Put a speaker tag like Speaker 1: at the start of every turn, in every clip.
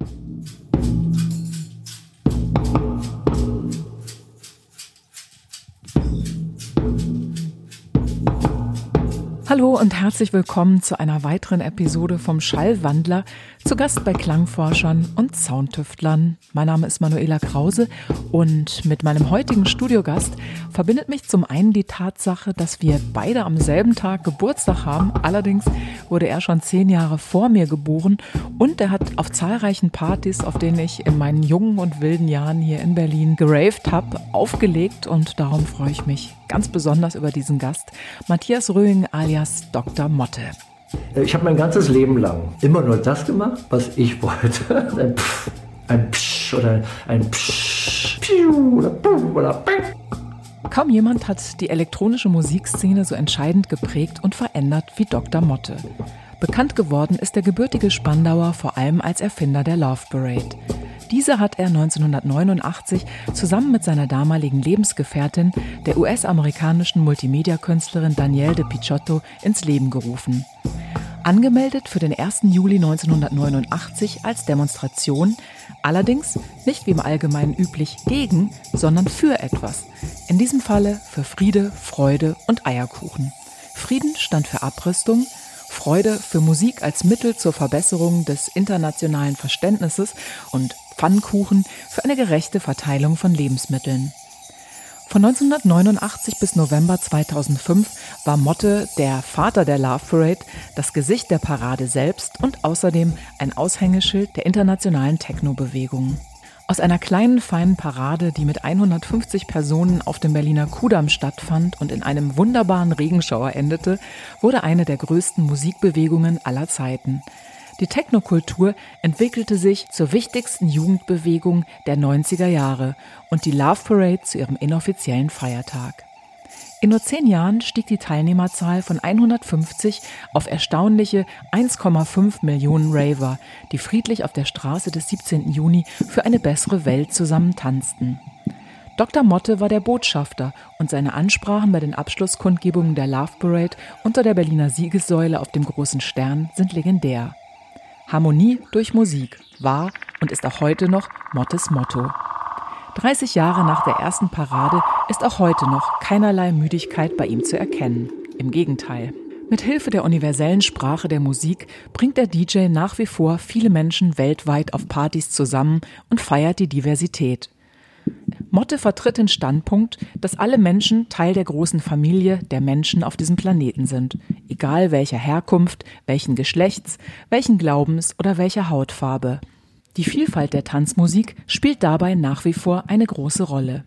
Speaker 1: Thank you. Hallo und herzlich willkommen zu einer weiteren Episode vom Schallwandler, zu Gast bei Klangforschern und Soundtüftlern. Mein Name ist Manuela Krause und mit meinem heutigen Studiogast verbindet mich zum einen die Tatsache, dass wir beide am selben Tag Geburtstag haben. Allerdings wurde er schon zehn Jahre vor mir geboren und er hat auf zahlreichen Partys, auf denen ich in meinen jungen und wilden Jahren hier in Berlin geraved habe, aufgelegt und darum freue ich mich ganz besonders über diesen Gast, Matthias Röhing alias Dr. Motte.
Speaker 2: Ich habe mein ganzes Leben lang immer nur das gemacht, was ich wollte. Ein Pff, ein Psch oder ein Psch, Piu oder Puh oder Bang.
Speaker 1: Kaum jemand hat die elektronische Musikszene so entscheidend geprägt und verändert wie Dr. Motte. Bekannt geworden ist der gebürtige Spandauer vor allem als Erfinder der Love Parade. Diese hat er 1989 zusammen mit seiner damaligen Lebensgefährtin, der US-amerikanischen Multimedia-Künstlerin Danielle de Picciotto, ins Leben gerufen. Angemeldet für den 1. Juli 1989 als Demonstration, allerdings nicht wie im Allgemeinen üblich gegen, sondern für etwas. In diesem Falle für Friede, Freude und Eierkuchen. Frieden stand für Abrüstung, Freude für Musik als Mittel zur Verbesserung des internationalen Verständnisses und Pfannkuchen für eine gerechte Verteilung von Lebensmitteln. Von 1989 bis November 2005 war Motte der Vater der Love Parade, das Gesicht der Parade selbst und außerdem ein Aushängeschild der internationalen Techno-Bewegung. Aus einer kleinen, feinen Parade, die mit 150 Personen auf dem Berliner Kudamm stattfand und in einem wunderbaren Regenschauer endete, wurde eine der größten Musikbewegungen aller Zeiten. Die Technokultur entwickelte sich zur wichtigsten Jugendbewegung der 90er Jahre und die Love Parade zu ihrem inoffiziellen Feiertag. In nur zehn Jahren stieg die Teilnehmerzahl von 150 auf erstaunliche 1,5 Millionen Raver, die friedlich auf der Straße des 17. Juni für eine bessere Welt zusammen tanzten. Dr. Motte war der Botschafter und seine Ansprachen bei den Abschlusskundgebungen der Love Parade unter der Berliner Siegessäule auf dem großen Stern sind legendär. Harmonie durch Musik war und ist auch heute noch Mottes Motto. 30 Jahre nach der ersten Parade ist auch heute noch keinerlei Müdigkeit bei ihm zu erkennen. Im Gegenteil. Mit Hilfe der universellen Sprache der Musik bringt der DJ nach wie vor viele Menschen weltweit auf Partys zusammen und feiert die Diversität. Motte vertritt den Standpunkt, dass alle Menschen Teil der großen Familie der Menschen auf diesem Planeten sind, egal welcher Herkunft, welchen Geschlechts, welchen Glaubens oder welcher Hautfarbe. Die Vielfalt der Tanzmusik spielt dabei nach wie vor eine große Rolle.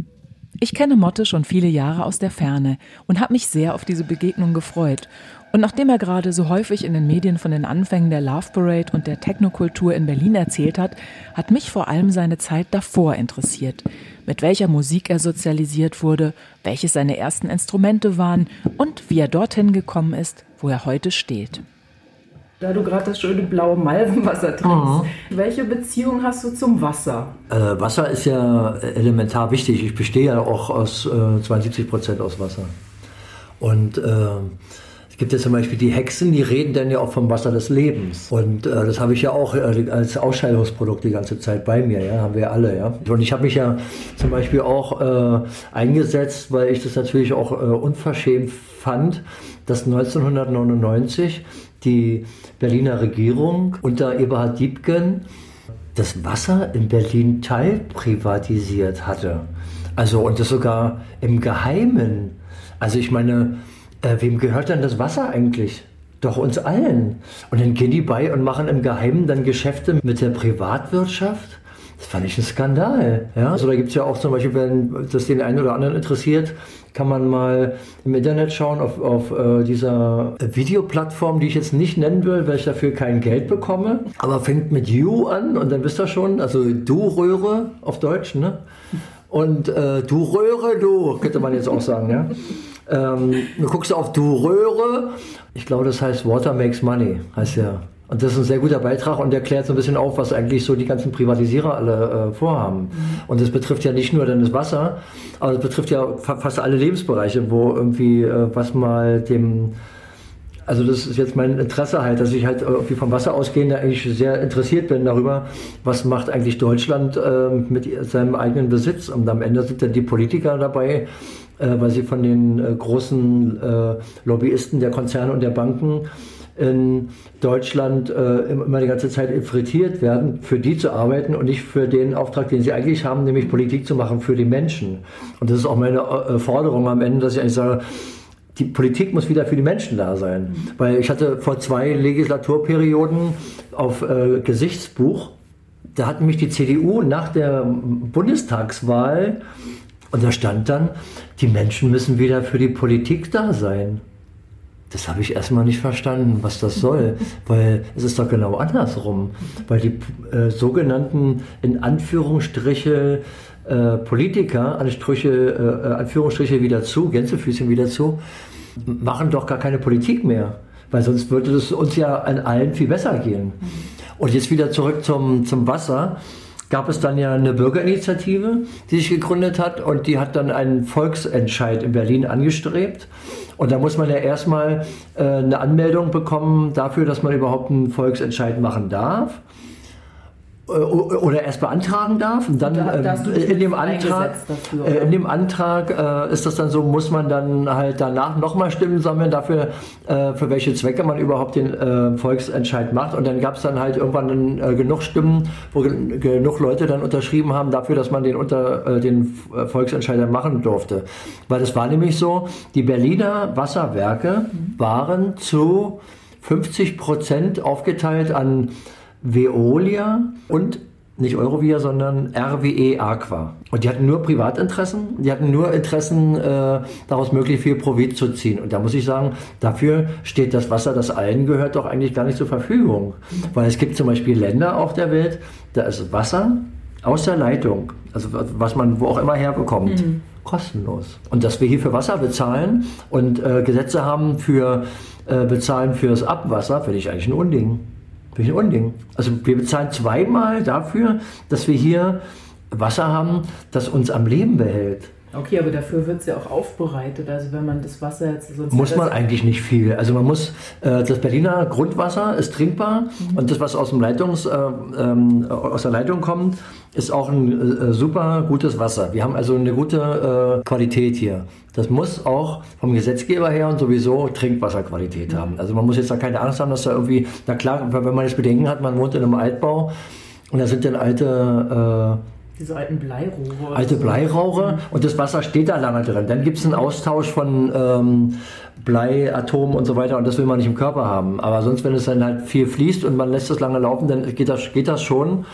Speaker 1: Ich kenne Motte schon viele Jahre aus der Ferne und habe mich sehr auf diese Begegnung gefreut. Und nachdem er gerade so häufig in den Medien von den Anfängen der Love Parade und der Technokultur in Berlin erzählt hat, hat mich vor allem seine Zeit davor interessiert. Mit welcher Musik er sozialisiert wurde, welche seine ersten Instrumente waren und wie er dorthin gekommen ist, wo er heute steht. Da du gerade das schöne blaue Malvenwasser trinkst, mhm. welche Beziehung hast du zum Wasser?
Speaker 2: Äh, Wasser ist ja elementar wichtig. Ich bestehe ja auch aus äh, 72 Prozent aus Wasser. Und äh, gibt ja zum Beispiel die Hexen, die reden dann ja auch vom Wasser des Lebens. Und äh, das habe ich ja auch äh, als Ausscheidungsprodukt die ganze Zeit bei mir, ja, haben wir alle, ja. Und ich habe mich ja zum Beispiel auch äh, eingesetzt, weil ich das natürlich auch äh, unverschämt fand, dass 1999 die Berliner Regierung unter Eberhard Diebken das Wasser in Berlin teilprivatisiert hatte. Also und das sogar im Geheimen. Also ich meine, äh, wem gehört denn das Wasser eigentlich? Doch uns allen. Und dann gehen die bei und machen im Geheimen dann Geschäfte mit der Privatwirtschaft. Das fand ich ein Skandal. Ja? Also da gibt es ja auch zum Beispiel, wenn das den einen oder anderen interessiert, kann man mal im Internet schauen auf, auf äh, dieser Videoplattform, die ich jetzt nicht nennen will, weil ich dafür kein Geld bekomme. Aber fängt mit You an und dann wisst ihr schon, also Du-Röhre auf Deutsch, ne? Und äh, Du Röhre, du, könnte man jetzt auch sagen, ja? Ähm, du guckst auf Du Röhre, ich glaube, das heißt Water Makes Money, heißt ja. Und das ist ein sehr guter Beitrag und der klärt so ein bisschen auf, was eigentlich so die ganzen Privatisierer alle äh, vorhaben. Mhm. Und das betrifft ja nicht nur dann das Wasser, aber es betrifft ja fa fast alle Lebensbereiche, wo irgendwie äh, was mal dem also das ist jetzt mein Interesse halt, dass ich halt irgendwie vom Wasser ausgehend eigentlich sehr interessiert bin darüber, was macht eigentlich Deutschland äh, mit seinem eigenen Besitz. Und am Ende sind dann die Politiker dabei, äh, weil sie von den äh, großen äh, Lobbyisten der Konzerne und der Banken in Deutschland äh, immer die ganze Zeit infiltriert werden, für die zu arbeiten und nicht für den Auftrag, den sie eigentlich haben, nämlich Politik zu machen für die Menschen. Und das ist auch meine äh, Forderung am Ende, dass ich eigentlich sage, die Politik muss wieder für die Menschen da sein. Weil ich hatte vor zwei Legislaturperioden auf äh, Gesichtsbuch, da hat nämlich die CDU nach der Bundestagswahl, und da stand dann, die Menschen müssen wieder für die Politik da sein. Das habe ich erstmal nicht verstanden, was das soll, weil es ist doch genau andersrum. Weil die äh, sogenannten, in Anführungsstriche, äh, Politiker, Anstriche, äh, Anführungsstriche wieder zu, Gänsefüßchen wieder zu, machen doch gar keine Politik mehr. Weil sonst würde es uns ja an allen viel besser gehen. Und jetzt wieder zurück zum, zum Wasser. Gab es dann ja eine Bürgerinitiative, die sich gegründet hat und die hat dann einen Volksentscheid in Berlin angestrebt. Und da muss man ja erstmal äh, eine Anmeldung bekommen dafür, dass man überhaupt einen Volksentscheid machen darf. Äh, oder erst beantragen darf und dann da, ähm, in, dem Antrag, dafür, äh, in dem Antrag äh, ist das dann so, muss man dann halt danach nochmal Stimmen sammeln dafür, für welche Zwecke man überhaupt den Volksentscheid macht und dann gab es dann halt irgendwann dann, genug Stimmen, wo genug Leute dann unterschrieben haben dafür, dass man den, unter, den Volksentscheid machen durfte. Weil es war nämlich so, die Berliner Wasserwerke mhm. waren zu 50 Prozent aufgeteilt an Veolia und nicht Eurovia, sondern RWE Aqua. Und die hatten nur Privatinteressen, die hatten nur Interessen, äh, daraus möglichst viel Profit zu ziehen. Und da muss ich sagen, dafür steht das Wasser, das allen gehört, doch eigentlich gar nicht zur Verfügung. Weil es gibt zum Beispiel Länder auf der Welt, da ist Wasser aus der Leitung, also was man wo auch immer herbekommt, mhm. kostenlos. Und dass wir hier für Wasser bezahlen und äh, Gesetze haben für äh, bezahlen fürs Abwasser, finde ich eigentlich ein Unding. Ein Unding. Also wir bezahlen zweimal dafür, dass wir hier Wasser haben, das uns am Leben behält.
Speaker 1: Okay, aber dafür wird es ja auch aufbereitet. Also wenn man das Wasser jetzt
Speaker 2: sonst muss man eigentlich nicht viel. Also man muss äh, das Berliner Grundwasser ist trinkbar mhm. und das was aus dem Leitungs äh, äh, aus der Leitung kommt ist auch ein äh, super gutes Wasser. Wir haben also eine gute äh, Qualität hier. Das muss auch vom Gesetzgeber her und sowieso Trinkwasserqualität mhm. haben. Also man muss jetzt da keine Angst haben, dass da irgendwie, na klar, wenn man das Bedenken hat, man wohnt in einem Altbau und da sind dann alte
Speaker 1: äh, diese alten Bleirohre.
Speaker 2: Alte so. Bleirohre und das Wasser steht da lange drin. Dann gibt es einen Austausch von ähm, Blei, Atomen und so weiter und das will man nicht im Körper haben. Aber sonst, wenn es dann halt viel fließt und man lässt es lange laufen, dann geht das, geht das schon.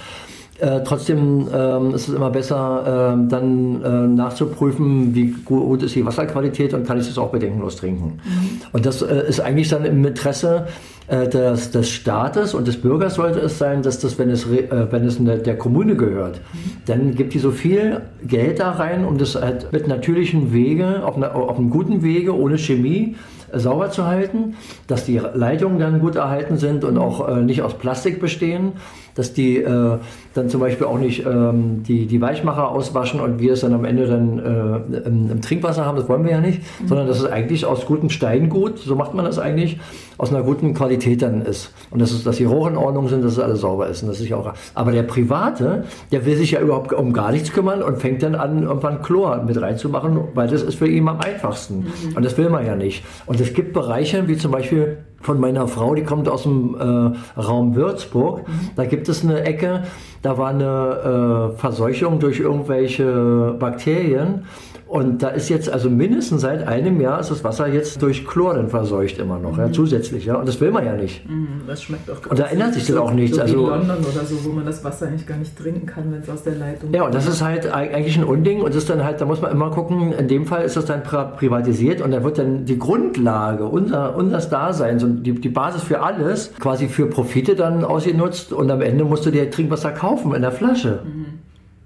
Speaker 2: Äh, trotzdem ähm, ist es immer besser, äh, dann äh, nachzuprüfen, wie gut ist die Wasserqualität und kann ich das auch bedenkenlos trinken. Mhm. Und das äh, ist eigentlich dann im Interesse äh, des, des Staates und des Bürgers sollte es sein, dass das, wenn es, äh, wenn es der, der Kommune gehört, mhm. dann gibt die so viel Geld da rein, um das halt mit natürlichen Wege, auf, eine, auf einem guten Wege, ohne Chemie, sauber zu halten, dass die Leitungen dann gut erhalten sind und auch äh, nicht aus Plastik bestehen, dass die äh, dann zum Beispiel auch nicht ähm, die, die Weichmacher auswaschen und wir es dann am Ende dann äh, im, im, Trinkwasser haben, das wollen wir ja nicht, mhm. sondern dass es eigentlich aus gutem Steingut, so macht man das eigentlich, aus einer guten Qualität dann ist. Und dass, es, dass die Rohre in Ordnung sind, dass es alles sauber ist. Und das ist auch, aber der Private, der will sich ja überhaupt um gar nichts kümmern und fängt dann an, irgendwann Chlor mit reinzumachen, weil das ist für ihn am einfachsten. Mhm. Und das will man ja nicht. Und es gibt Bereiche, wie zum Beispiel von meiner Frau, die kommt aus dem äh, Raum Würzburg. Mhm. Da gibt es eine Ecke, da war eine äh, Verseuchung durch irgendwelche Bakterien. Und da ist jetzt also mindestens seit einem Jahr ist das Wasser jetzt durch Chlor dann verseucht immer noch, mhm. ja, zusätzlich. Ja, und das will man ja nicht.
Speaker 1: Mhm, das schmeckt auch
Speaker 2: Und da ändert sich dann auch nichts.
Speaker 1: So also, wie London oder so, wo man das Wasser eigentlich gar nicht trinken kann, wenn es aus der Leitung
Speaker 2: kommt. Ja, und das ist halt eigentlich ein Unding. Und das ist dann halt, da muss man immer gucken, in dem Fall ist das dann privatisiert und da wird dann die Grundlage, unser, unseres Daseins und die, die Basis für alles quasi für Profite dann ausgenutzt und am Ende musst du dir Trinkwasser kaufen in der Flasche. Mhm.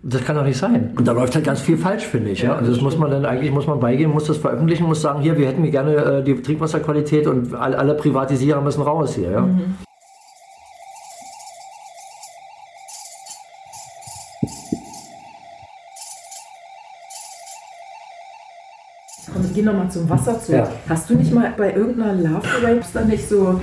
Speaker 2: Das kann doch nicht sein. Und da läuft halt ganz viel falsch, finde ich. Ja? Und das muss man dann eigentlich, muss man beigehen, muss das veröffentlichen, muss sagen, hier, wir hätten gerne äh, die Trinkwasserqualität und alle, alle Privatisierer müssen raus hier. Ja? Mhm.
Speaker 1: Gehe nochmal zum Wasser zu. Ja. Hast du nicht mal bei irgendeiner Love Parade dann nicht so,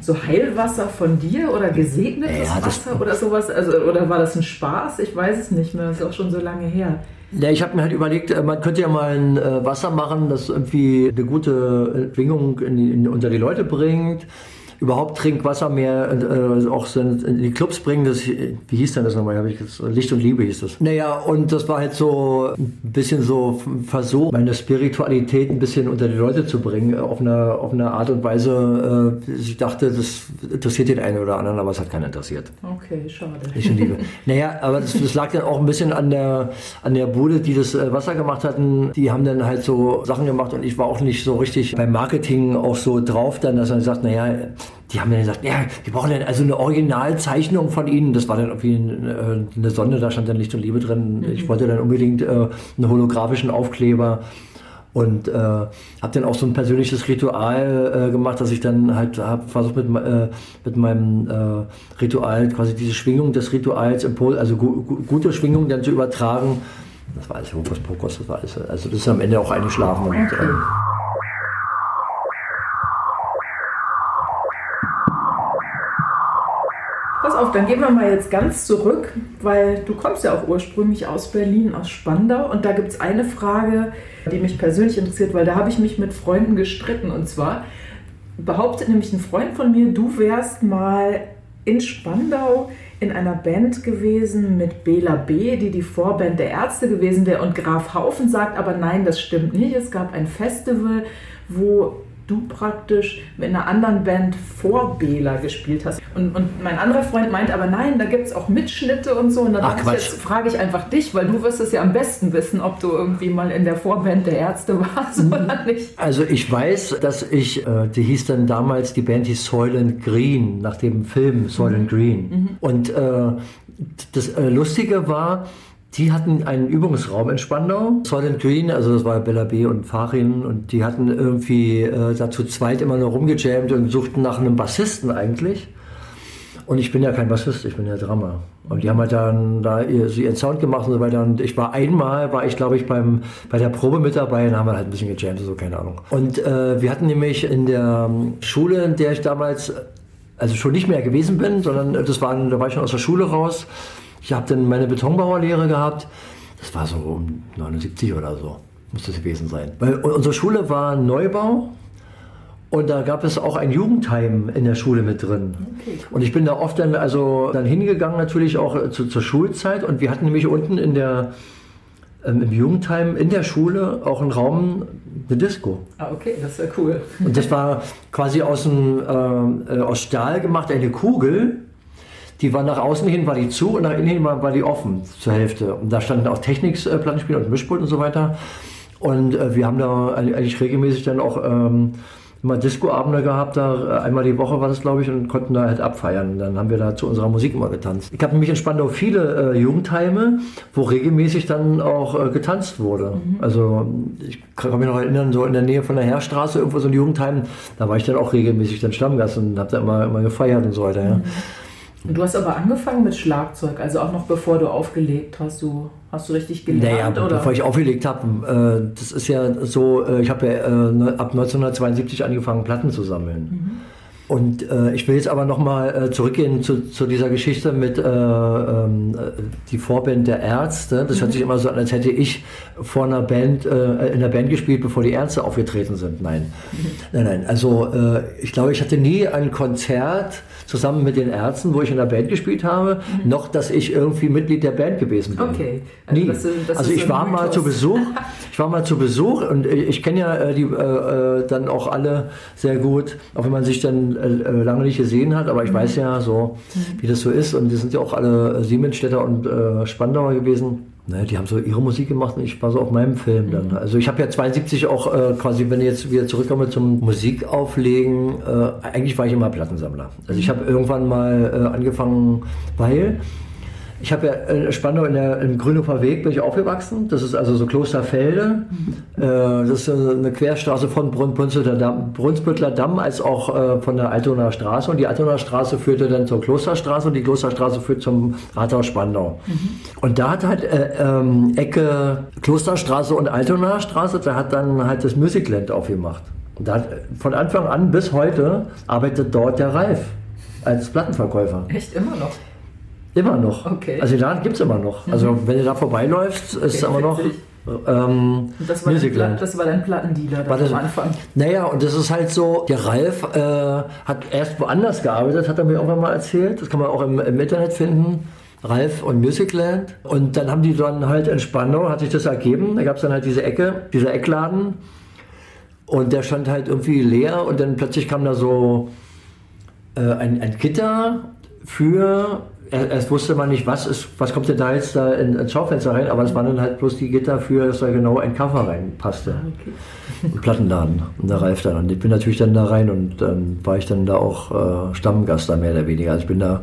Speaker 1: so Heilwasser von dir oder gesegnetes ja, Wasser oder sowas? Also, oder war das ein Spaß? Ich weiß es nicht mehr. Das ist auch schon so lange her.
Speaker 2: Ja, ich habe mir halt überlegt, äh, man könnte ja mal ein äh, Wasser machen, das irgendwie eine gute Schwingung in in, unter die Leute bringt überhaupt Trinkwasser mehr äh, auch in die Clubs bringen. Das, wie hieß denn das nochmal? Hab ich jetzt, Licht und Liebe hieß das. Naja, und das war halt so ein bisschen so Versuch, meine Spiritualität ein bisschen unter die Leute zu bringen, auf eine, auf eine Art und Weise. Äh, ich dachte, das interessiert den einen oder anderen, aber es hat keinen interessiert.
Speaker 1: Okay, schade.
Speaker 2: Licht und Liebe. naja, aber das, das, lag dann auch ein bisschen an der, an der Bude, die das äh, Wasser gemacht hatten. Die haben dann halt so Sachen gemacht und ich war auch nicht so richtig beim Marketing auch so drauf, dann, dass man sagt, naja, die haben dann gesagt, ja, wir brauchen dann also eine Originalzeichnung von ihnen. Das war dann irgendwie eine, eine Sonne, da stand dann Licht und Liebe drin. Mhm. Ich wollte dann unbedingt äh, einen holographischen Aufkleber und äh, habe dann auch so ein persönliches Ritual äh, gemacht, dass ich dann halt habe versucht mit, äh, mit meinem äh, Ritual quasi diese Schwingung des Rituals, Impuls, also gu gute Schwingung dann zu übertragen. Das war alles Hokuspokus, das war alles, also das ist am Ende auch eingeschlafen. Und,
Speaker 1: auf, dann gehen wir mal jetzt ganz zurück, weil du kommst ja auch ursprünglich aus Berlin, aus Spandau. Und da gibt es eine Frage, die mich persönlich interessiert, weil da habe ich mich mit Freunden gestritten. Und zwar behauptet nämlich ein Freund von mir, du wärst mal in Spandau in einer Band gewesen mit Bela B., die die Vorband der Ärzte gewesen wäre. Und Graf Haufen sagt aber nein, das stimmt nicht. Es gab ein Festival, wo du praktisch mit einer anderen Band vor Bela gespielt hast. Und, und mein anderer Freund meint aber, nein, da gibt es auch Mitschnitte und so. Und dann Ach, jetzt, frage ich einfach dich, weil du wirst es ja am besten wissen, ob du irgendwie mal in der Vorband der Ärzte warst mhm. oder nicht.
Speaker 2: Also ich weiß, dass ich, äh, die hieß dann damals, die Band hieß Soylent Green, nach dem Film Soylent mhm. Green. Mhm. Und äh, das äh, Lustige war, die hatten einen Übungsraum in Spandau, Solent Green, also das war Bella B. und Farin und die hatten irgendwie äh, da zu zweit immer nur rumgejammt und suchten nach einem Bassisten eigentlich. Und ich bin ja kein Bassist, ich bin ja Drummer. Und die haben halt dann da ihr, so ihren Sound gemacht und so weiter. Und ich war einmal, war ich glaube ich beim, bei der Probe mit dabei und haben halt ein bisschen gejammt, so keine Ahnung. Und äh, wir hatten nämlich in der Schule, in der ich damals, also schon nicht mehr gewesen bin, sondern das war, da war ich schon aus der Schule raus, ich habe dann meine Betonbauerlehre gehabt. Das war so um 79 oder so, muss das gewesen sein. Weil unsere Schule war Neubau. Und da gab es auch ein Jugendheim in der Schule mit drin. Okay. Und ich bin da oft dann, also dann hingegangen natürlich auch äh, zu, zur Schulzeit. Und wir hatten nämlich unten in der, ähm, im Jugendheim in der Schule auch einen Raum, eine Disco.
Speaker 1: Ah, okay, das ist ja cool.
Speaker 2: Und das war quasi aus, dem, äh, aus Stahl gemacht, eine Kugel die war nach außen hin war die zu und nach innen hin war, die offen zur Hälfte. Und da standen auch Technikplattenspieler und Mischpult und so weiter. Und äh, wir haben da eigentlich regelmäßig dann auch ähm, immer Discoabende gehabt, da äh, einmal die Woche war das, glaube ich, und konnten da halt abfeiern. Dann haben wir da zu unserer Musik immer getanzt. Ich habe nämlich in Spandau viele äh, Jugendheime, wo regelmäßig dann auch äh, getanzt wurde. Mhm. Also ich kann mich noch erinnern, so in der Nähe von der Heerstraße, irgendwo so ein Jugendheim, da war ich dann auch regelmäßig dann Stammgast und habe da immer, immer gefeiert und so weiter. Ja. Mhm.
Speaker 1: Du hast aber angefangen mit Schlagzeug, also auch noch bevor du aufgelegt hast. Du hast du richtig gelernt naja,
Speaker 2: oder? Bevor ich aufgelegt habe, äh, das ist ja so. Äh, ich habe ja äh, ab 1972 angefangen Platten zu sammeln. Mhm. Und ich will jetzt aber nochmal äh, zurückgehen zu, zu, dieser Geschichte mit äh, ähm, die Vorband der Ärzte. Das mhm. hört sich immer so an, als hätte ich vor einer Band, in der Band gespielt, bevor die Ärzte aufgetreten sind. Nein. Mhm. Nein, nein. Also ich glaube, ich hatte nie ein Konzert zusammen mit den Ärzten, wo ich in der Band gespielt habe, mhm. noch, dass ich irgendwie Mitglied der Band gewesen bin.
Speaker 1: Okay.
Speaker 2: Also Nie. Das, das also ich war mal zu Besuch, ich war mal zu Besuch und ich kenne ja äh, die äh, äh, dann auch alle sehr gut, auch wenn man sich dann äh, äh lange nicht gesehen hat, aber ich mhm. weiß ja so, mhm. wie das so ist und die sind ja auch alle Siemensstädter und äh, Spandauer gewesen. Ne, die haben so ihre Musik gemacht und ich war so auf meinem Film dann. Mhm. Also ich habe ja 72 auch äh, quasi, wenn ich jetzt wieder zurückkomme zum Musikauflegen, äh, eigentlich war ich immer Plattensammler. Also ich habe irgendwann mal äh, angefangen, weil Ich habe ja in Spandau in der, im Grünhofer Weg bin ich aufgewachsen. Das ist also so Klosterfelde. Mhm. Äh, das ist eine Querstraße von Brunsbüttler Damm, Damm als auch äh, von der Altonaer Straße. Und die Altonaer Straße führte dann zur Klosterstraße und die Klosterstraße führt zum Rathaus Spandau. Mhm. Und da hat halt äh, ähm, Ecke Klosterstraße und Altonaer Straße, da hat dann halt das Musicland aufgemacht. Und da hat, von Anfang an bis heute arbeitet dort der Ralf als Plattenverkäufer.
Speaker 1: Echt immer noch?
Speaker 2: Immer noch.
Speaker 1: Okay.
Speaker 2: Also den Laden gibt es immer noch. Also mhm. wenn du da vorbeiläufst, ist okay, immer noch.
Speaker 1: Ähm, das, war dein, das war dein Plattendealer war das, am Anfang.
Speaker 2: Naja, und das ist halt so, der Ralf äh, hat erst woanders gearbeitet, hat er mir irgendwann mal erzählt. Das kann man auch im, im Internet finden. Ralf und Musicland. Und dann haben die dann halt in Spandau, hat sich das ergeben. Da gab es dann halt diese Ecke, dieser Eckladen. Und der stand halt irgendwie leer und dann plötzlich kam da so äh, ein, ein Gitter für erst wusste man nicht, was ist, was kommt denn da jetzt da in, ins Schaufenster rein, aber es waren dann halt bloß die Gitter für, dass da genau ein Cover reinpasste. Ah, okay. Ein Plattenladen und der Ralf dann. Und ich bin natürlich dann da rein und dann war ich dann da auch äh, Stammgast da mehr oder weniger. Also ich bin da